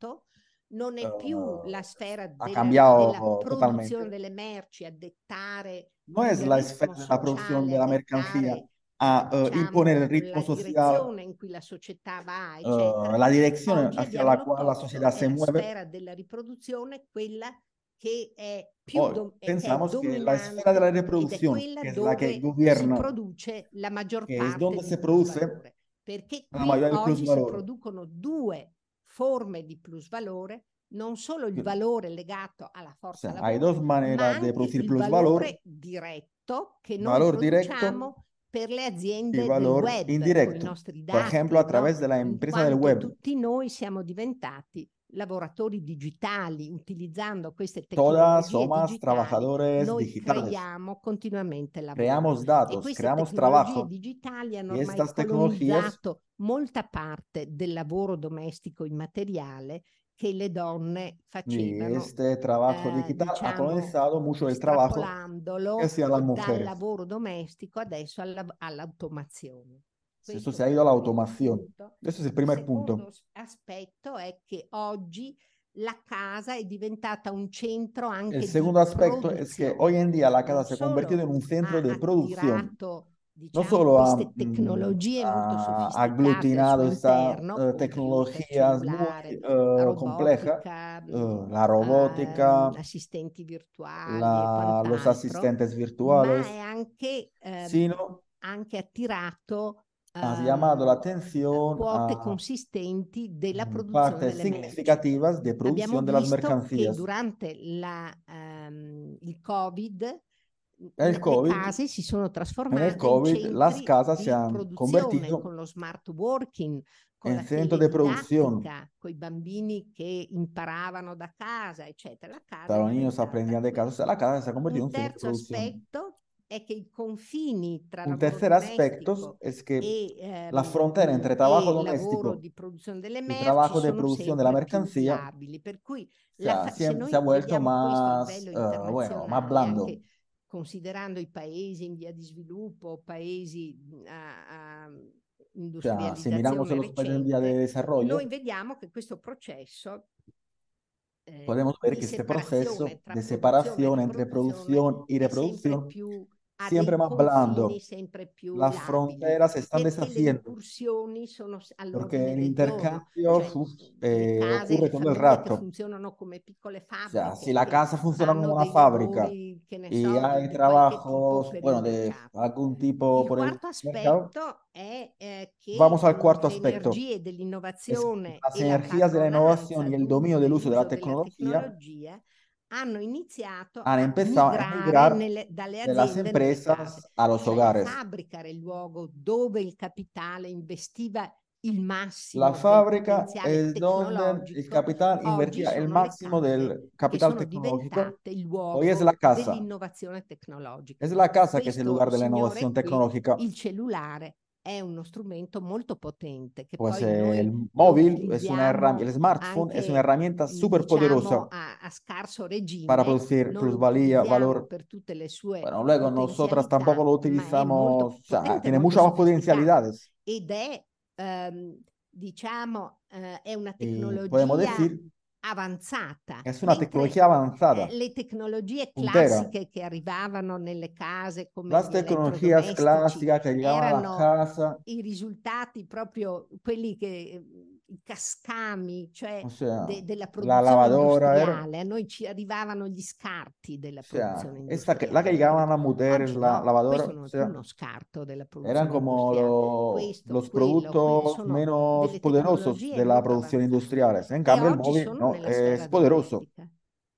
non è più uh, la sfera della, cambiado della produzione delle merci a dettare no es la esfera de la producción de la mercancía a uh, diciamo, imponer el ritmo social, in cui la società va, uh, la direzione hacia la quale la società si muove. La sfera della riproduzione, quella che è più oh, dom- pensamos que la esfera de la reproducción, que es la que gobierna, si produce la maggior parte es donde se produce perché qui oggi si producono due forme di plusvalore, non solo il valore legato alla forza sea, lavoro, maneras de producir plusvalore. diretto che noi valor produciamo per le aziende del web, indirecto, con i nostri dati, por ejemplo, a través no? de la empresa del web. Tutti noi siamo diventati lavoratori digitali, utilizzando queste tecnologie Todas somos digitali, trabajadores noi digitales. creiamo continuamente lavoro. Creamos datos, creamos trabajo. digitali hanno ormai colonizzato molta parte del lavoro domestico immateriale che le donne facevano. Este trabajo eh, digital diciamo, ha colonizado mucho el trabajo que hacían las dal mujeres. lavoro domestico adesso alla, all'automazione. Esto se ha ido a la automación. Questo è il primo punto. Il aspetto è che oggi la casa è diventata un centro anche El segundo aspecto es que hoy en día la casa se ha convertido en un centro de producción. Diciamo, no solo ha, tecnologie ha aglutinado estas uh, tecnologías muy uh, complejas, uh, la robótica, uh, assistenti virtuali, la, los asistentes virtuales, ma è anche, sino anche attirato ha llamado la atención quote consistenti della mm, produzione partes significativas de producción de las mercancías. durante la, um, il Covid COVID, le case si sono trasformate en el COVID, in las casas se han convertido con lo smart working, con la centro de producción. con i bambini che imparavano da casa, eccetera. La casa los niños aprendían de casa, la casa se ha convertido en un centro producción. aspetto è che i confini tra Un tercer aspecto es que e, ehm, la frontera entre trabajo doméstico y trabajo de producción de la mercancía per cui se, ha, se, se ha vuelto más, uh, bueno, más blando. Considerando i paesi in via di sviluppo, paesi a, a cioè, se miramos a los países en vía de desarrollo, noi vediamo che questo processo eh, podemos ver que este proceso de separación entre producción y reproducción siempre más blando. Las fronteras se están deshaciendo. Porque el intercambio eh, ocurre todo el rato. O sea, si la casa funciona como una fábrica y hay trabajos, bueno, de algún tipo por el mercado, eh, vamos al cuarto aspecto. las energías de la innovación y el dominio del uso de la tecnología hanno iniziato hanno empezado a migrar nelle, dalle aziende empresas a los hogares. La fabbrica era il luogo dove il capitale investiva il massimo La fabbrica è dove il capitale invertía il massimo del capital tecnologico. Hoy es la casa. Dell'innovazione tecnologica. Es la casa Questo, che è il lugar della innovazione tecnologica. Il cellulare è uno strumento molto potente. Que pues es una herramienta, el smartphone es una herramienta súper poderosa a, a scarso regime, para producir plusvalía, valor. bueno, luego nosotras tampoco lo utilizamos, o sea, tiene muchas más potencialidades. Ed è, um, diciamo, uh, è una tecnologia podemos decir avanzata. È una tecnologia avanzata. Eh, le tecnologie classiche Intera. che arrivavano nelle case come Las tecnologías clásicas que llegaban a casa. I risultati proprio quelli che i cascami, cioè o sea, de, della produzione la lavadora industriale. Era... A noi ci arrivavano gli scarti della produzione industriale. Esta, la che llegaban a mujer, la no, lavadora. non o sea, uno scarto della produzione Eran como lo, questo, los productos menos poderosos de la producción industrial. En cambio, el móvil no, es poderoso.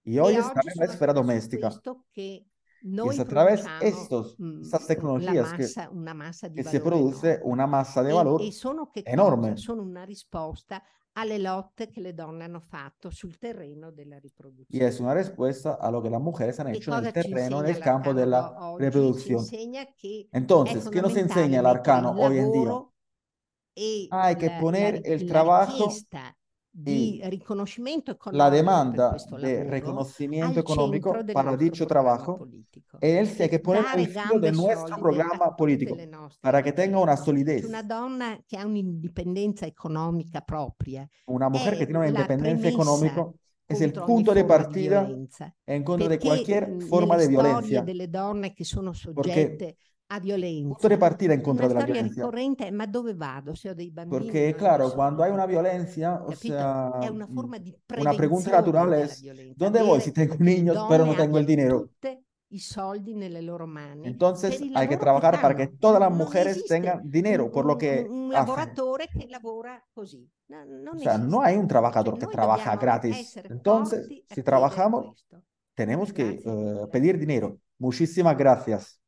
Y hoy está en la esfera doméstica. Que y es a través de estas tecnologías massa, que, massa que se produce enorme. una massa di valore e, e enorme. Cosa? Sono una risposta alle lotte che le donne hanno fatto sul terreno della riproduzione. Y es una respuesta a lo que las mujeres han hecho en el terreno, en el campo de la reproducción. Entonces, ¿qué nos enseña el arcano hoy en día? Hay que poner el trabajo di riconoscimento económico la demanda de reconocimiento económico para dicho trabajo es el que pone el filo de nuestro programa político para que tenga una solidez. Una donna che ha un'indipendenza economica propria. Una mujer que tiene una independencia económica es el punto de partida en contra de cualquier forma de violencia. delle donne che sono soggette a violencia. Punto de partida en contra de la violencia. ricorrente ma dove vado? Se ho dei bambini. Porque, claro, cuando hay una violencia, o sea, è una, forma di una pregunta natural es, ¿dónde voy si tengo niños pero no tengo el dinero? i soldi nelle loro mani. Entonces hay que trabajar para que todas las mujeres tengan dinero por lo que un, un che lavora così. No, o sea, no hay un trabajador cioè, que trabaja gratis. Entonces, si trabajamos, tenemos que uh, pedir dinero. Muchísimas gracias.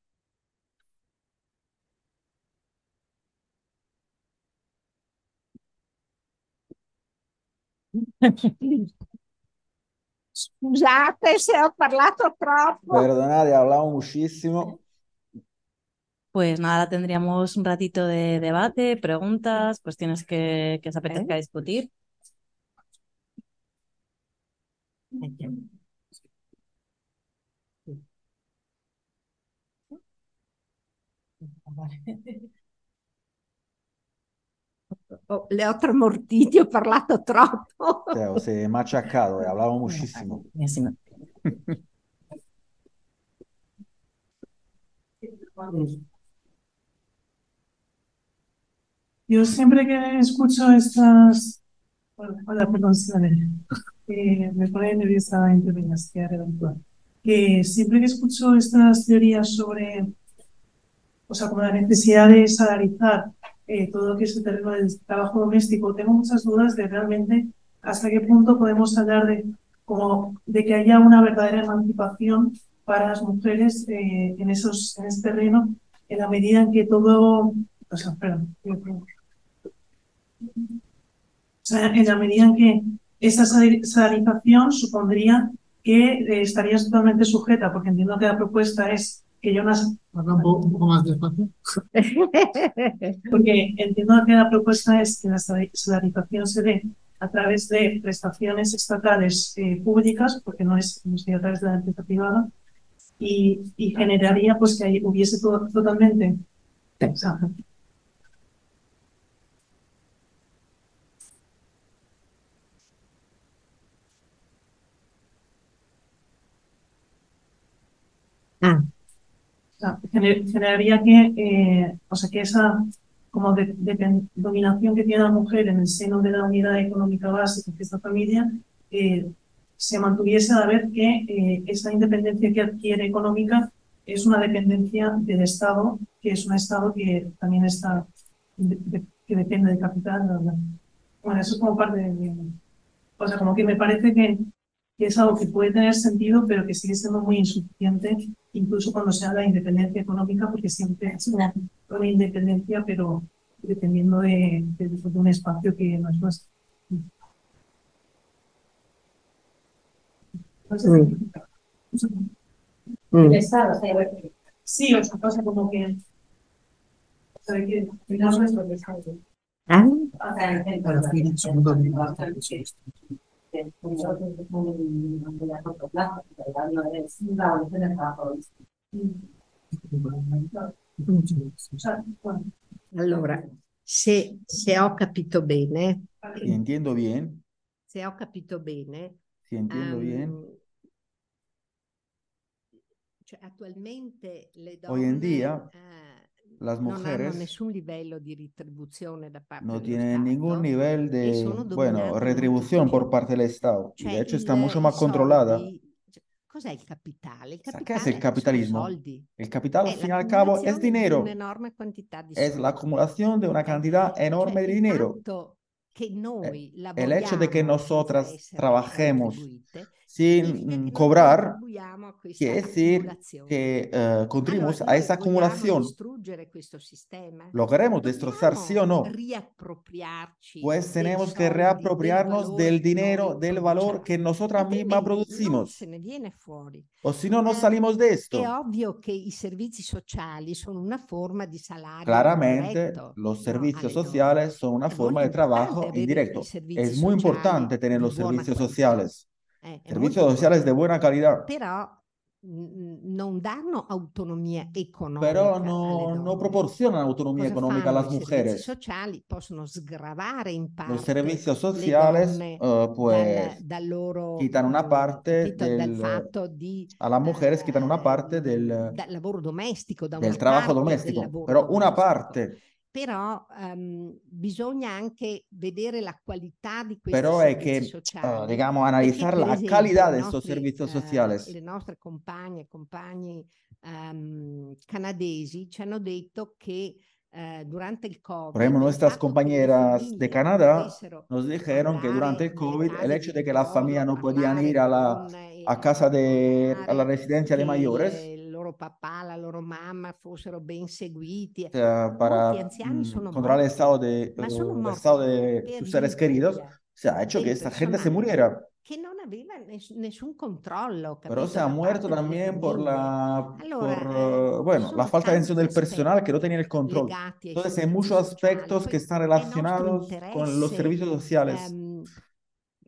Scusate se ho parlato troppo. Perdonad, he hablado muchísimo. Pues nada, tendríamos un ratito de debate, preguntas, cuestiones que, que os apetezca ¿Eh? discutir. Oh, le ho tramortiti, ho parlato troppo. Teo, sei maciaccato, eh, muchísimo. Yo siempre que escucho estas... Hola, perdón, eh, me pone nerviosa intervenir, que siempre que escucho estas teorías sobre, o sea, como la necesidad de salarizar eh, todo lo que el terreno del trabajo doméstico. Tengo muchas dudas de realmente hasta qué punto podemos hablar de, como, de que haya una verdadera emancipación para las mujeres eh, en, esos, en ese terreno, en la medida en que todo... O sea, perdón, o sea, en la medida en que esa salarización supondría que eh, estarías totalmente sujeta, porque entiendo que la propuesta es que yo nací. un poco, más despacio. Porque entiendo que la propuesta es que la solidarización se dé a través de prestaciones estatales eh, públicas, porque no es, no a través de la empresa privada, y, y generaría pues que hubiese todo, totalmente. Ah. Generaría que, eh, o sea, que esa como de, dominación que tiene la mujer en el seno de la unidad económica básica de esta familia eh, se mantuviese a ver que eh, esa independencia que adquiere económica es una dependencia del Estado, que es un Estado que también está, que depende de capital. Bueno, eso es como parte de... O sea, como que me parece que, que es algo que puede tener sentido, pero que sigue siendo muy insuficiente, incluso cuando se habla de independencia económica, porque siempre es una, independencia, pero dependiendo de, de, de, un espacio que no es nuestro. Mm. Estado, sí, o sea, cosa como que. O sea, que no es. ¿Ah? O sea, allora, se, se ho capito bene, si entiendo bien, se ho capito bene, si entiendo um, bien, cioè, attualmente le donne, hoy en día, eh, las mujeres no tienen ningún nivel de, bueno, retribución por parte del Estado. Y de hecho está mucho más controlada. ¿Qué es el capitalismo? El capital, al fin y al cabo, es dinero. Es la acumulación de una cantidad enorme de dinero. Eh, el hecho de que nosotras trabajemos sin cobrar, quiere decir que uh, contribuimos a esa acumulación. ¿Lo queremos destrozar, sí o no? Pues tenemos que reapropiarnos del dinero, del valor que nosotras mismas producimos. O si no, no salimos de esto. Claramente, los servicios sociales son una forma de trabajo indirecto. Es muy importante tener los servicios sociales. Eh, Servicios sociales de buena calidad. Però non danno autonomia economica. Pero no, no proporcionan autonomía Cosa económica a las mujeres. sociali possono sgravare in parte Los servicios sociales uh, pues dal, dal loro, quitan una parte del, di, a las mujeres quitan una parte del, dal lavoro domestico, da del trabajo doméstico, pero una parte però um, bisogna anche vedere la qualità di questi Pero servizi que, sociali. Uh, digamos, analizar Perché, la esempio, calidad de estos servicios sociales. Uh, le nostre compagne e compagni um, canadesi ci hanno detto che Uh, durante el COVID. Por ejemplo, nuestras compañeras de Canadá nos dijeron que durante el COVID el hecho de que las familias no podían ir a la a casa de a la residencia de mayores loro papà, la loro mamma fossero ben seguiti. O sea, para controlar el estado de, el estado de sus seres queridos, se ha hecho que esta gente se muriera. Que no aveva nessun controllo. Pero se ha muerto también por la, por, uh, bueno, la falta de atención del personal que no tenía el control. Entonces hay muchos aspectos que están relacionados con los servicios sociales.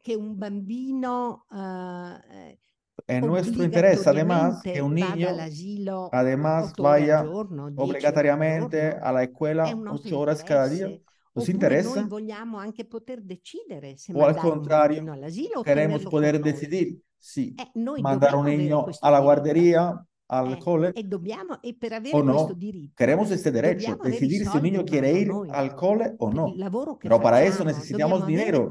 Que un bambino uh, en nuestro interés, además, que un niño, además, vaya obligatoriamente a la escuela ocho horas cada día. ¿Nos interesa? O al contrario, queremos poder decidir si eh, mandar un niño a la guardería al eh, cole e dobbiamo, e per avere o no. Diritto, Queremos este derecho, decidir si un niño quiere ir al cole o no. Pero facciamo, para eso necesitamos dinero.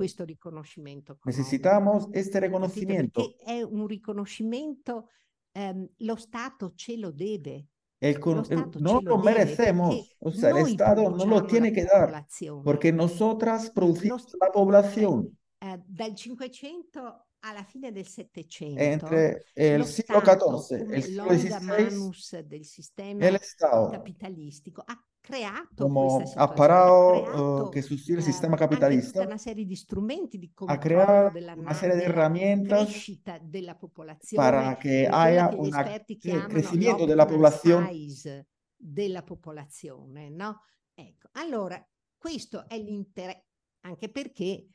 Necesitamos este reconocimiento. È un riconoscimento, um, lo Stato ce lo debe. El con, el, no lo, lo merecemos, o sea, el Estado no lo tiene que dar, porque nosotras producimos la población. Eh, dal 500 alla fine del Settecento, entre el siglo XIV, el siglo XVI, del sistema el Estado capitalistico ha creato como aparato uh, que sostiene el sistema capitalista una serie di strumenti di ha creato una serie de herramientas para que haya un crecimiento de la población della popolazione, no? Ecco, allora questo è l'interesse, anche perché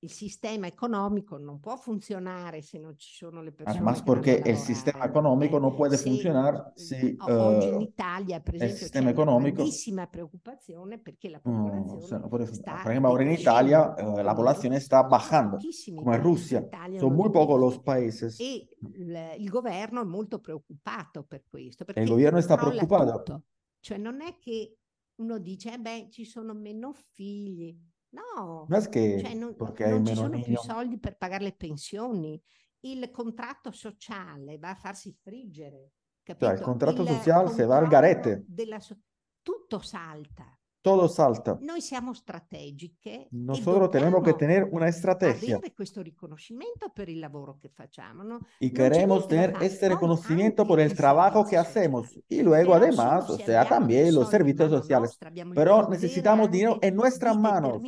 il sistema económico no può funcionare se non ci sono le persone. Además, porque el sistema económico no puede funcionar si oggi in Italia, per esempio, el sistema económico... grandissima preoccupazione perché la popolazione mm, no, por ejemplo, ahora en Italia eh, la población está bajando, come in Russia. Sono muy pocos los países. E il, il, governo è molto preoccupato per questo. Perché il governo sta preoccupato. Tutto. Cioè non è che uno dice, eh beh, ci sono meno figli, No, No es que cioè non, porque hay non ci menos sono più niños. soldi per pagare le pensioni. Il contratto sociale va a farsi friggere, Cioè, il capito? contrato Il social se va al garete, della so- tutto salta. Todo salta. Noi siamo strategiche Nosotros tenemos que tener una estrategia avere questo riconoscimento per il lavoro che facciamo, no? y queremos tener fare. este reconocimiento por el trabajo que hacemos y luego además, o se sea, también los servicios sociales. Pero necesitamos dinero en nuestras manos.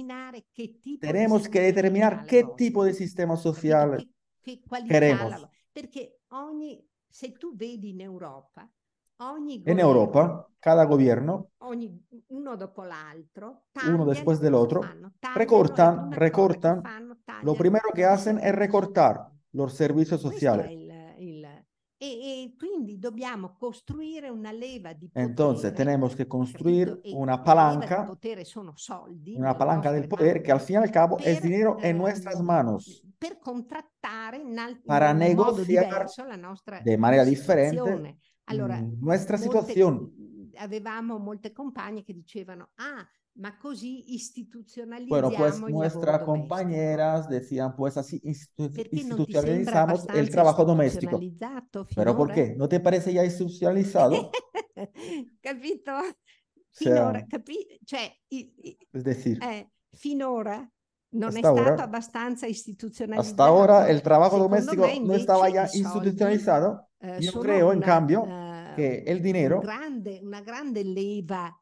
Tenemos que determinar qué tipo de sistema social queremos. Perché ogni, se tu vedi in Europa, En governo, Europa, cada gobierno, uno dopo l'altro, uno después del otro, recortan, che recortan. fanno, Lo primero que hacen es recortar los servicios sociales. il, il- quindi dobbiamo costruire una leva di Entonces potere, tenemos que construir una palanca, potere una palanca del poder que al fin y al cabo es dinero en ehm, nuestras manos per contrattare in, al- para in negociar diverso la nostra de manera diferente situazione. Allora, mm, nuestra molte- situación. avevamo molte compagne che dicevano, ah, ma così istituzionalizziamo Bueno, pues nuestras compañeras decían, pues así institucionalizamos el abbastanza trabajo doméstico. ¿Pero por qué? ¿No te parece ya institucionalizado? Capito? O Finora, sea, capi- cioè, i- i- es decir, eh, finora non è hasta stato ahora, abbastanza hasta istituzionalizzato. ahora el trabajo Secondo doméstico no estaba ya soldi institucionalizado. Eh, sono creo, una, cambio, eh, el un dinero, grande, una grande leva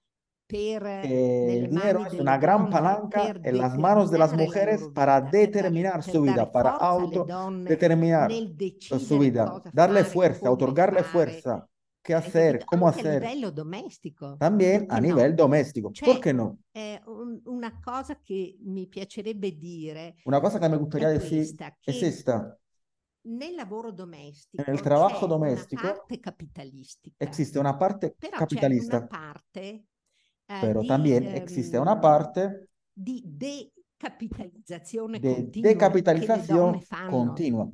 per el dinero es una gran palanca en las manos de las mujeres para determinar su vida, para autodeterminar su vida, darle fuerza, otorgarle fuerza, qué hacer, cómo hacer. También a nivel doméstico. ¿Por Cioè, qué no? un- una cosa che mi piacerebbe dire Una cosa que me gustaría decir es che esta. Nel lavoro domestico Nel trabajo domestico una parte capitalistica, Existe una parte però c'è una capitalista, parte eh, pero di, también existe una ehm, parte di decapitalizzazione de continua le donne fanno. continua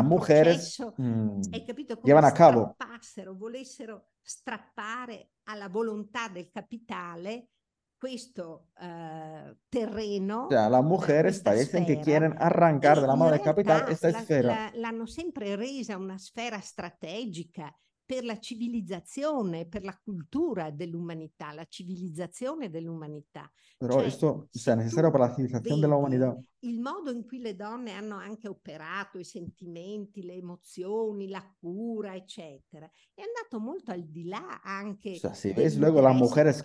un mujeres processo, mm, hai capito, come a cabo. strappassero, volessero strappare alla volontà del capitale questo eh, terreno O sea, las mujeres parecen que quieren arrancar de la del capital esta la- esfera. la- l'hanno sempre resa una sfera strategica per la civilizzazione, per la cultura dell'umanità, la civilizzazione dell'umanità. Pero Cioè, esto o se sea, es necesario tu para la civilización de la vedi humanidad. il modo in cui le donne hanno anche operato i sentimenti, le emozioni, la cura, eccetera, è andato molto al di là anche O sea, si ves luego las mujeres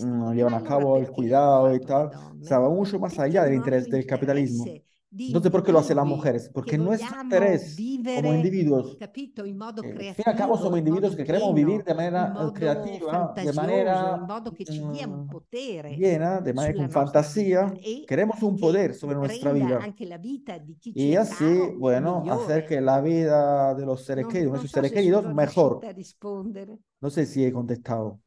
Ma llevan a cabo el perché cuidado y le tal, o sea, va mucho más allá è del il interés del capitalismo. interesse No sé por qué lo hace las mujeres, porque nosotros como individuos, capito, in modo eh, creativo, fin y al cabo somos individuos que queremos vivir de manera creativa, de manera mm, llena, de manera con fantasía, queremos un poder sobre nuestra vida. y así, bueno, hacer que la vida de los seres queridos, nuestros seres queridos, mejor. No sé si he contestado.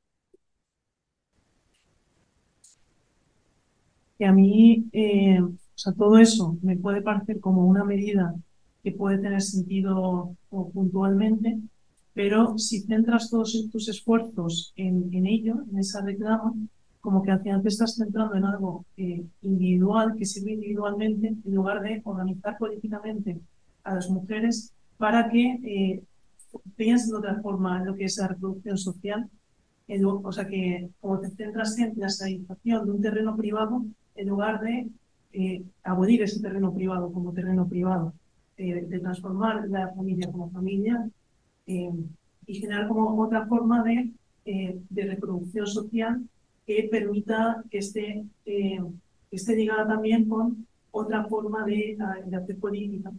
Y a mí... Eh o sea, todo eso me puede parecer como una medida que puede tener sentido puntualmente, pero si centras todos tus esfuerzos en, en ello, en esa reclama, como que al final te estás centrando en algo eh, individual, que sirve individualmente, en lugar de organizar políticamente a las mujeres para que eh, piensen de otra forma en lo que es la reproducción social. O sea que como te centras en la sanitización de un terreno privado en lugar de eh, abolir ese terreno privado como terreno privado, eh, de transformar la familia como familia eh, y generar como otra forma de, eh, de reproducción social que permita que esté, eh, esté ligada también con otra forma de, ah, de hacer política,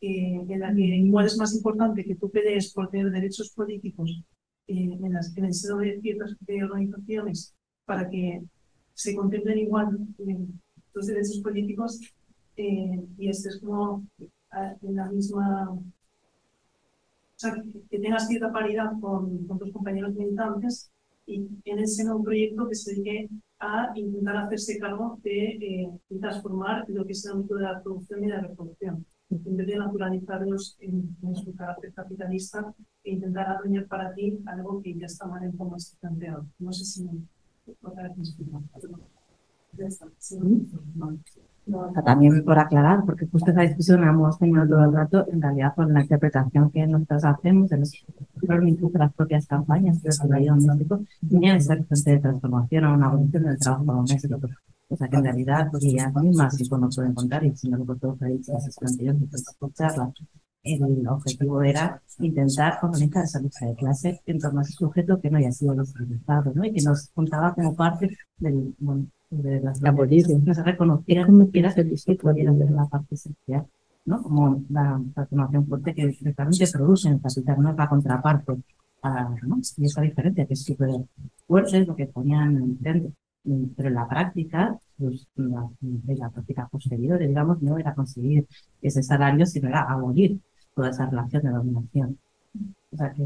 eh, en la que igual es más importante que tú pelees por tener derechos políticos eh, en, las, en el seno de ciertas de organizaciones para que se contemplen igual eh, los derechos políticos eh, y estés como en la misma, o sea, que tengas cierta paridad con, con tus compañeros militantes y en ese nuevo proyecto que se dedique a intentar hacerse cargo de, eh, transformar lo que es el ámbito de la producción y de la reproducción, en vez de naturalizarlos en, en, su carácter capitalista e intentar adueñar para ti algo que ya está mal en cómo está planteado. No sé si me otra vez me explico. También por aclarar, porque justo esa discusión la hemos tenido todo el rato, en realidad por la interpretación que nosotros hacemos de los incluso las propias campañas de desarrollo doméstico, tenían esa fuente de transformación a una evolución del trabajo doméstico. O sea que en realidad, porque ellas mismas sí no pueden contar, y si no lo todos ahí, esas anteriores, escucharlas, el objetivo era intentar organizar esa lucha de clase en torno a ese sujeto que no haya sido localizado, ¿no? Y que nos contaba como parte del, bueno, de las la que se reconocieran como quiera ser discípulo de la parte esencial, ¿no? Como la transformación fuerte que directamente produce en capital, no es la contraparte. Para, ¿no? Y esa diferencia que es súper fuerte, es lo que ponían dentro. Pero en la práctica, pues, la, la práctica posterior, digamos, no era conseguir ese salario, sino era abolir toda esa relación de dominación. O sea que,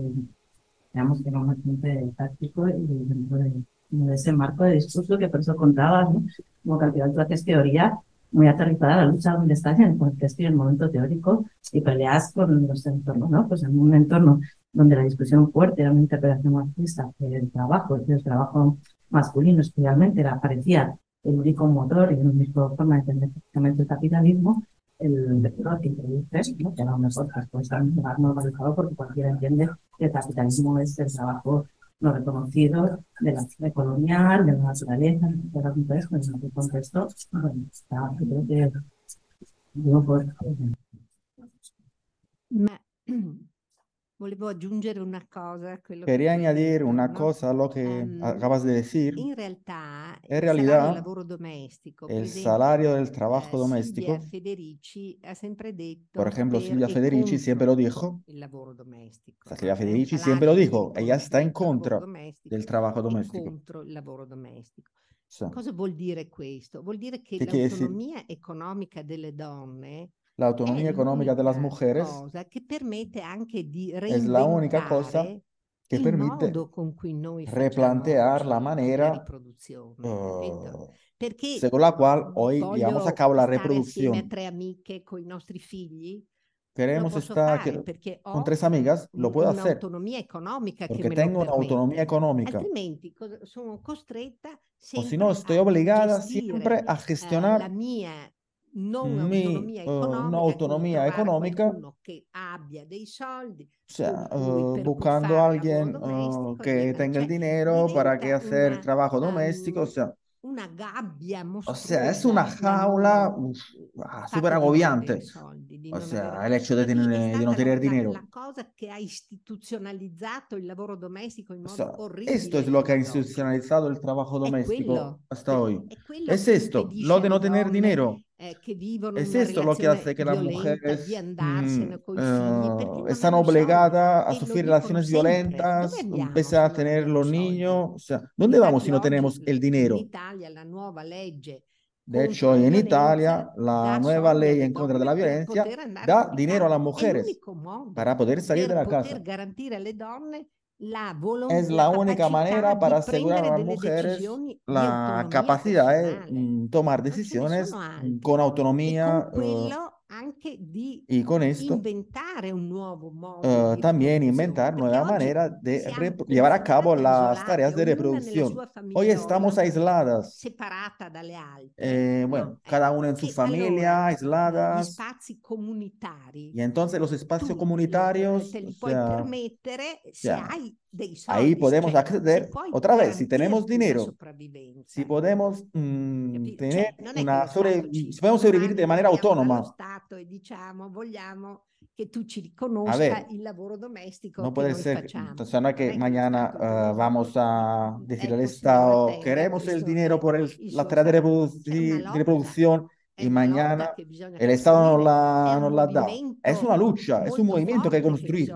digamos que era un bastante táctico y dentro de de ese marco de discurso que por eso contaba, ¿no? como final tú haces teoría muy aterrizada, la lucha donde estás en el contexto y en el momento teórico y peleas con los entornos, ¿no? Pues en un entorno donde la discusión fuerte era una interpretación marxista del trabajo, del trabajo masculino especialmente, era, parecía el único motor y la única forma de entender prácticamente el capitalismo, el vector que introduces, ¿no? que a lo mejor pues, estar normalizado porque cualquiera entiende que el capitalismo es el trabajo lo reconocido de la historia colonial, de la naturaleza, de la contexto, en el contexto, bueno, está, creo que digo por... Volevo aggiungere una cosa. Quería añadir una cosa a lo que um, acabas de decir. In realtà, en realidad, el salario del trabajo doméstico, eh, Federici ha sempre detto por ejemplo, Silvia Federici siempre lo dijo. Silvia Federici siempre lo dijo. Ella está en contra del trabajo doméstico. Contro il lavoro domestico. Cosa vuol dire questo? Vuol dire che l'autonomia economica delle donne la autonomía económica de las mujeres es la única cosa que permite replantear la manera uh, según la cual hoy llevamos a cabo la reproducción. Queremos estar con tres amigas, lo puedo hacer porque tengo una autonomía económica. O si no, estoy obligada siempre a gestionar non mi, autonomia economica, autonomia economica che abbia dei soldi, o sea, uh, buscando a alguien uh, que tenga el dinero para que hacer una, trabajo doméstico, o sea, una gabbia O sea, es una jaula uf, ah, súper agobiante. O sea, el hecho de, tener, de no tener dinero. La cosa que ha institucionalizzato il lavoro domestico in modo o sea, horrible. Esto es lo que ha institucionalizado el trabajo doméstico hasta hoy. Es esto, lo de no tener dinero. Che vivono es esto lo que hace que las mujeres mm, uh, están obligadas a sufrir relaciones violentas, pese a tener los niños. O sea, ¿dónde vamos si no tenemos el dinero? De hecho, en Italia, la nueva ley en contra de la violencia da dinero a las mujeres para poder salir de la casa. es la única manera para asegurar a las mujeres la capacidad de tomar decisiones con autonomía di y con esto inventare un nuovo modo uh, también inventar nueva manera de llevar a cabo las tareas de reproducción. Hoy estamos aisladas, eh, bueno, no? cada una en su familia, aisladas. Y entonces los espacios comunitarios, puoi sea, hai Ahí podemos acceder otra vez, si tenemos dinero, si podemos mmm, tener una sobre, si podemos sobrevivir de manera autónoma. E lavoro doméstico no puede ser, entonces no es que mañana uh, vamos a decir al Estado, queremos el dinero por el, la tarea de, reproducción y mañana el Estado no la, no la da. Es una lucha, es un movimiento que construir.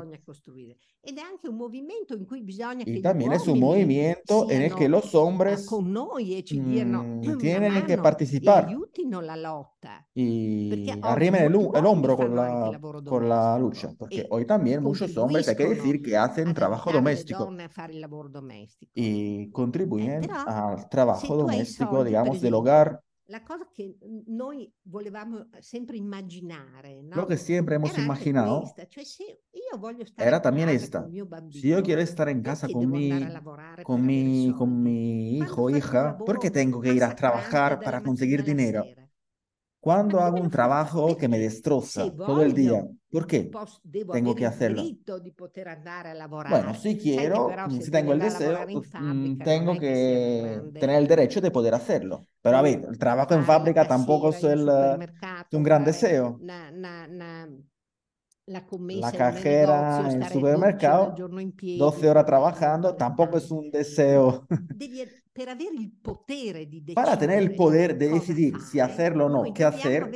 Ed è anche un movimento in cui bisogna y también es un movimiento en el que los hombres con noi e ci diano mm, tienen que participar e aiutino la lotta. Y arrimen el, el hombro con la, con la lucha, porque hoy también muchos hombres, hay que decir, que hacen trabajo doméstico y contribuyen eh, al trabajo doméstico, digamos, del hogar la cosa che noi volevamo sempre immaginare, ¿no? Lo que siempre hemos era imaginado cioè, era también esta. Bambino, si yo quiero estar en casa con mi, con mi, con mi hijo o hija, ¿por qué tengo que ir a trabajar para conseguir dinero? Cuando hago un trabajo que me destroza todo el día, ¿por qué tengo que hacerlo? Bueno, si quiero, si tengo el deseo, pues, mm, tengo que tener el derecho de poder hacerlo. Pero a ver, el trabajo en fábrica tampoco es, el, un gran deseo. La cajera en el supermercado, 12 horas trabajando, tampoco es un deseo. Para tener el poder de decidir si hacerlo o no, qué hacer,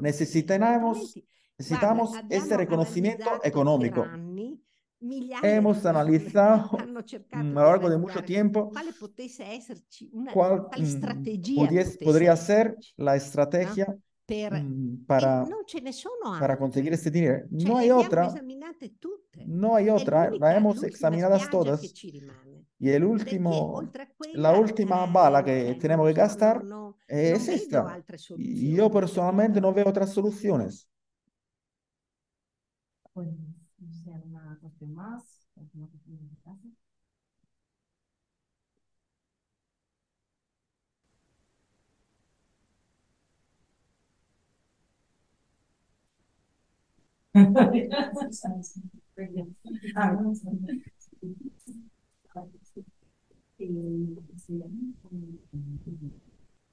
necesitamos, necesitamos este reconocimiento económico. Hemos analizado a lo largo de mucho tiempo cuál mm, podría ser la estrategia mm, para, para conseguir este dinero. No hay otra. No hay otra. La hemos examinado todas. Y el último, la última bala que tenemos que gastar es esta. Y yo personalmente no veo otras soluciones. Pues, una cuestión más.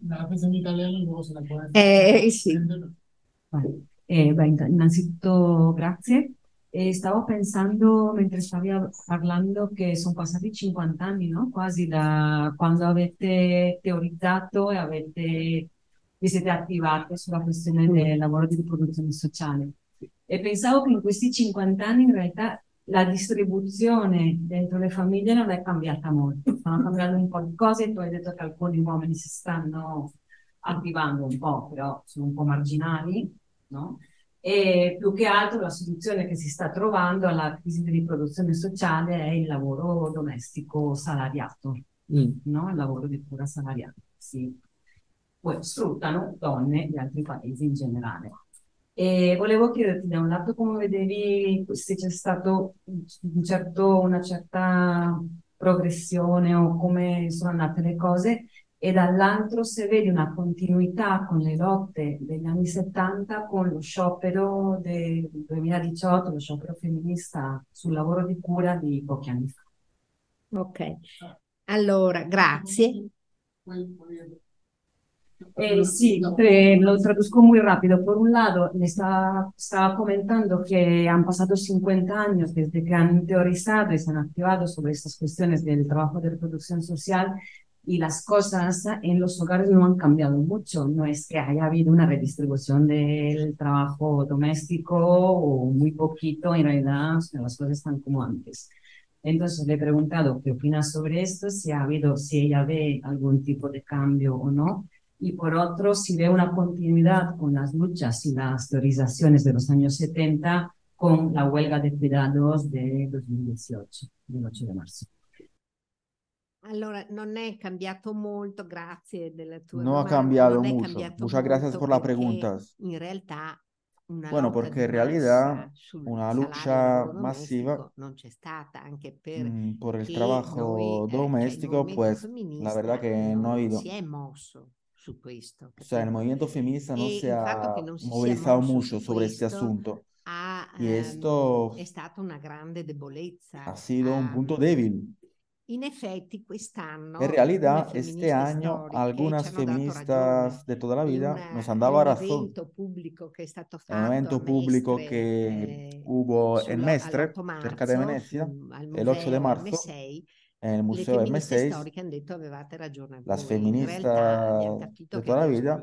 La pensa in italiano luego se la puede eh, sì. Eh, beh, innanzitutto grazie. E stavo pensando mentre stavi parlando che sono passati 50 anni, no? Quasi da quando avete teorizzato e avete, vi siete attivate sulla questione del lavoro di riproduzione sociale. E pensavo che in questi 50 anni in realtà la distribuzione dentro le famiglie non è cambiata molto, stanno cambiando un po' di cose, tu hai detto che alcuni uomini si stanno attivando un po', però sono un po' marginali, no? E più che altro la soluzione che si sta trovando alla crisi di riproduzione sociale è il lavoro domestico salariato, mm. no? Il lavoro di cura salariato. Sì. Poi sfruttano donne di altri paesi in generale. E volevo chiederti da un lato come vedevi se c'è stato un certo, una certa progressione o come sono andate le cose e dall'altro se vedi una continuità con le lotte degli anni 70 con lo sciopero del 2018, lo sciopero femminista sul lavoro di cura di pochi anni fa. Ok, allora grazie. Eh, sí, eh, lo traduzco muy rápido. Por un lado, le estaba, estaba, comentando que han pasado 50 años desde que han teorizado y se han activado sobre estas cuestiones del trabajo de reproducción social y las cosas en los hogares no han cambiado mucho. No es que haya habido una redistribución del trabajo doméstico o muy poquito, en realidad las cosas están como antes. Entonces le he preguntado qué opina sobre esto, si ha habido, si ella ve algún tipo de cambio o no y por otro, si ve una continuidad con las luchas y las teorizaciones de los años 70 con la huelga de cuidados de 2018, del 8 de marzo. Allora, non è cambiato molto, grazie della tua No ha cambiado mucho. Muchas gracias por las preguntas. In realtà una bueno, porque en realidad una lucha masiva non c'è stata anche per mm, por el trabajo noi, doméstico, eh, pues la verdad que no ha habido. O sea, el movimiento feminista no, se ha, no movilizado mucho sobre este asunto. Ha, y esto stata una grande debolezza. Ha sido un punto débil. In effetti, quest'anno. En realidad, este año, algunas feministas de toda la vida una, nos han dado la razón. Público que stato fatto un evento público Mestre, que eh, hubo en Mestre, cerca e de Venecia, el 8 de marzo. M6, nel museo M6 las feministas de toda la vita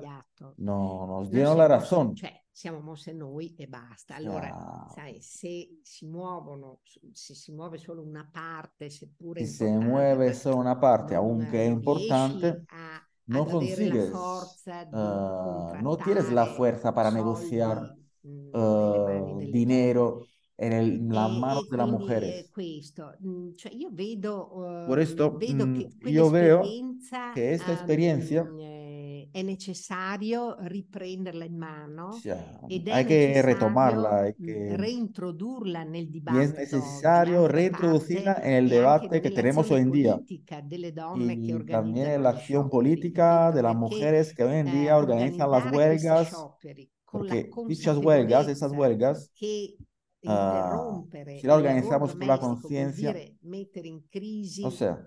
no nos dieron la razón cioè, siamo mosse noi e basta. Allora ah. sai se si muovono se si muove solo una parte seppure se muove solo una parte aunque è importante a, no consigues uh, no tienes la eh, forza para negoziare negociar uh, dinero en el, la mano de las mujeres. Questo, cioè io vedo, uh, Por esto, vedo che io veo che esta experiencia è necessario riprenderla in mano hay que retomarla, hay que... reintrodurla nel dibattito. Y es necesario reintroducirla en el debate que tenemos hoy en día. Y también en la acción política de las mujeres que hoy en día organizan las huelgas, porque dichas huelgas, esas huelgas, que Uh, si la organizamos con la conciencia, o sea,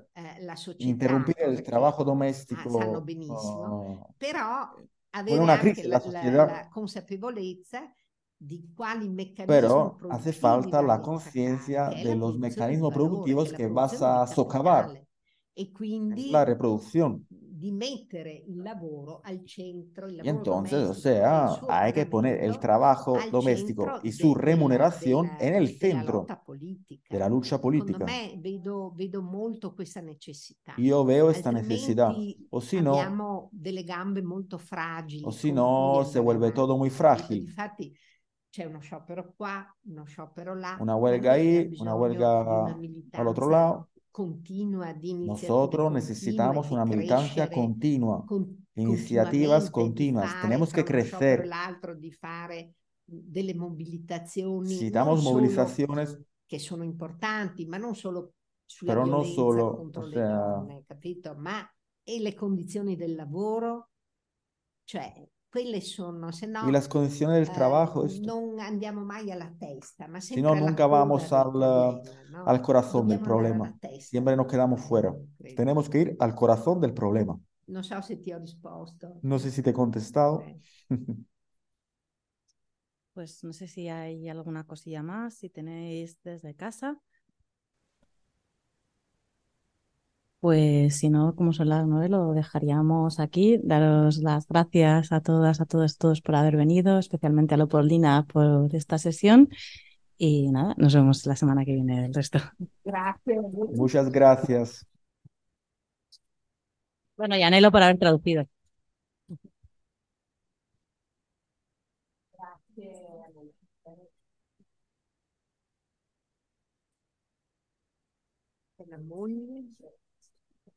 interrumpir el trabajo doméstico ah, uh, però avere una crisis la, sociedad, la, consapevolezza di quali meccanismi pero hace falta la conciencia de los mecanismos productivos que vas a socavar. E quindi la reproducción. Di mettere il lavoro al centro. Il lavoro y entonces, o sea, hay que poner el trabajo doméstico y su remuneración della, en el centro de la lucha política. Me vedo, vedo molto questa necessità. Io veo questa necessità. O si no, delle gambe molto fragili. O si no, se vuelve todo muy frágil. Infatti, c'è uno sciopero qua, uno sciopero là. Una huelga ahí, una huelga al otro lado Nosotros necesitamos una militancia continua, con, iniciativas continuas. Tenemos que crecer. Necesitamos movilizaciones che sono importanti, ma non solo sulla però non solo, contro o sea... donne, capito? Ma e le condizioni del lavoro, cioè quelle sono, se no, y las condiciones del trabajo. Eh, non andiamo mai alla testa, ma si no, nunca vamos al, problema, ¿no? al corazón del problema. Siempre nos quedamos fuera. Tenemos que ir al corazón del problema. So se ti ho risposto. No sé si te he contestado. pues no sé si hay alguna cosilla más, si tenéis desde casa. Pues si no, como son las nueve, lo dejaríamos aquí. Daros las gracias a todas, a todos, todos por haber venido, especialmente a Leopoldina por esta sesión. Y nada, nos vemos la semana que viene el resto. Gracias. Muchas gracias. Bueno, y anhelo por haber traducido. Gracias.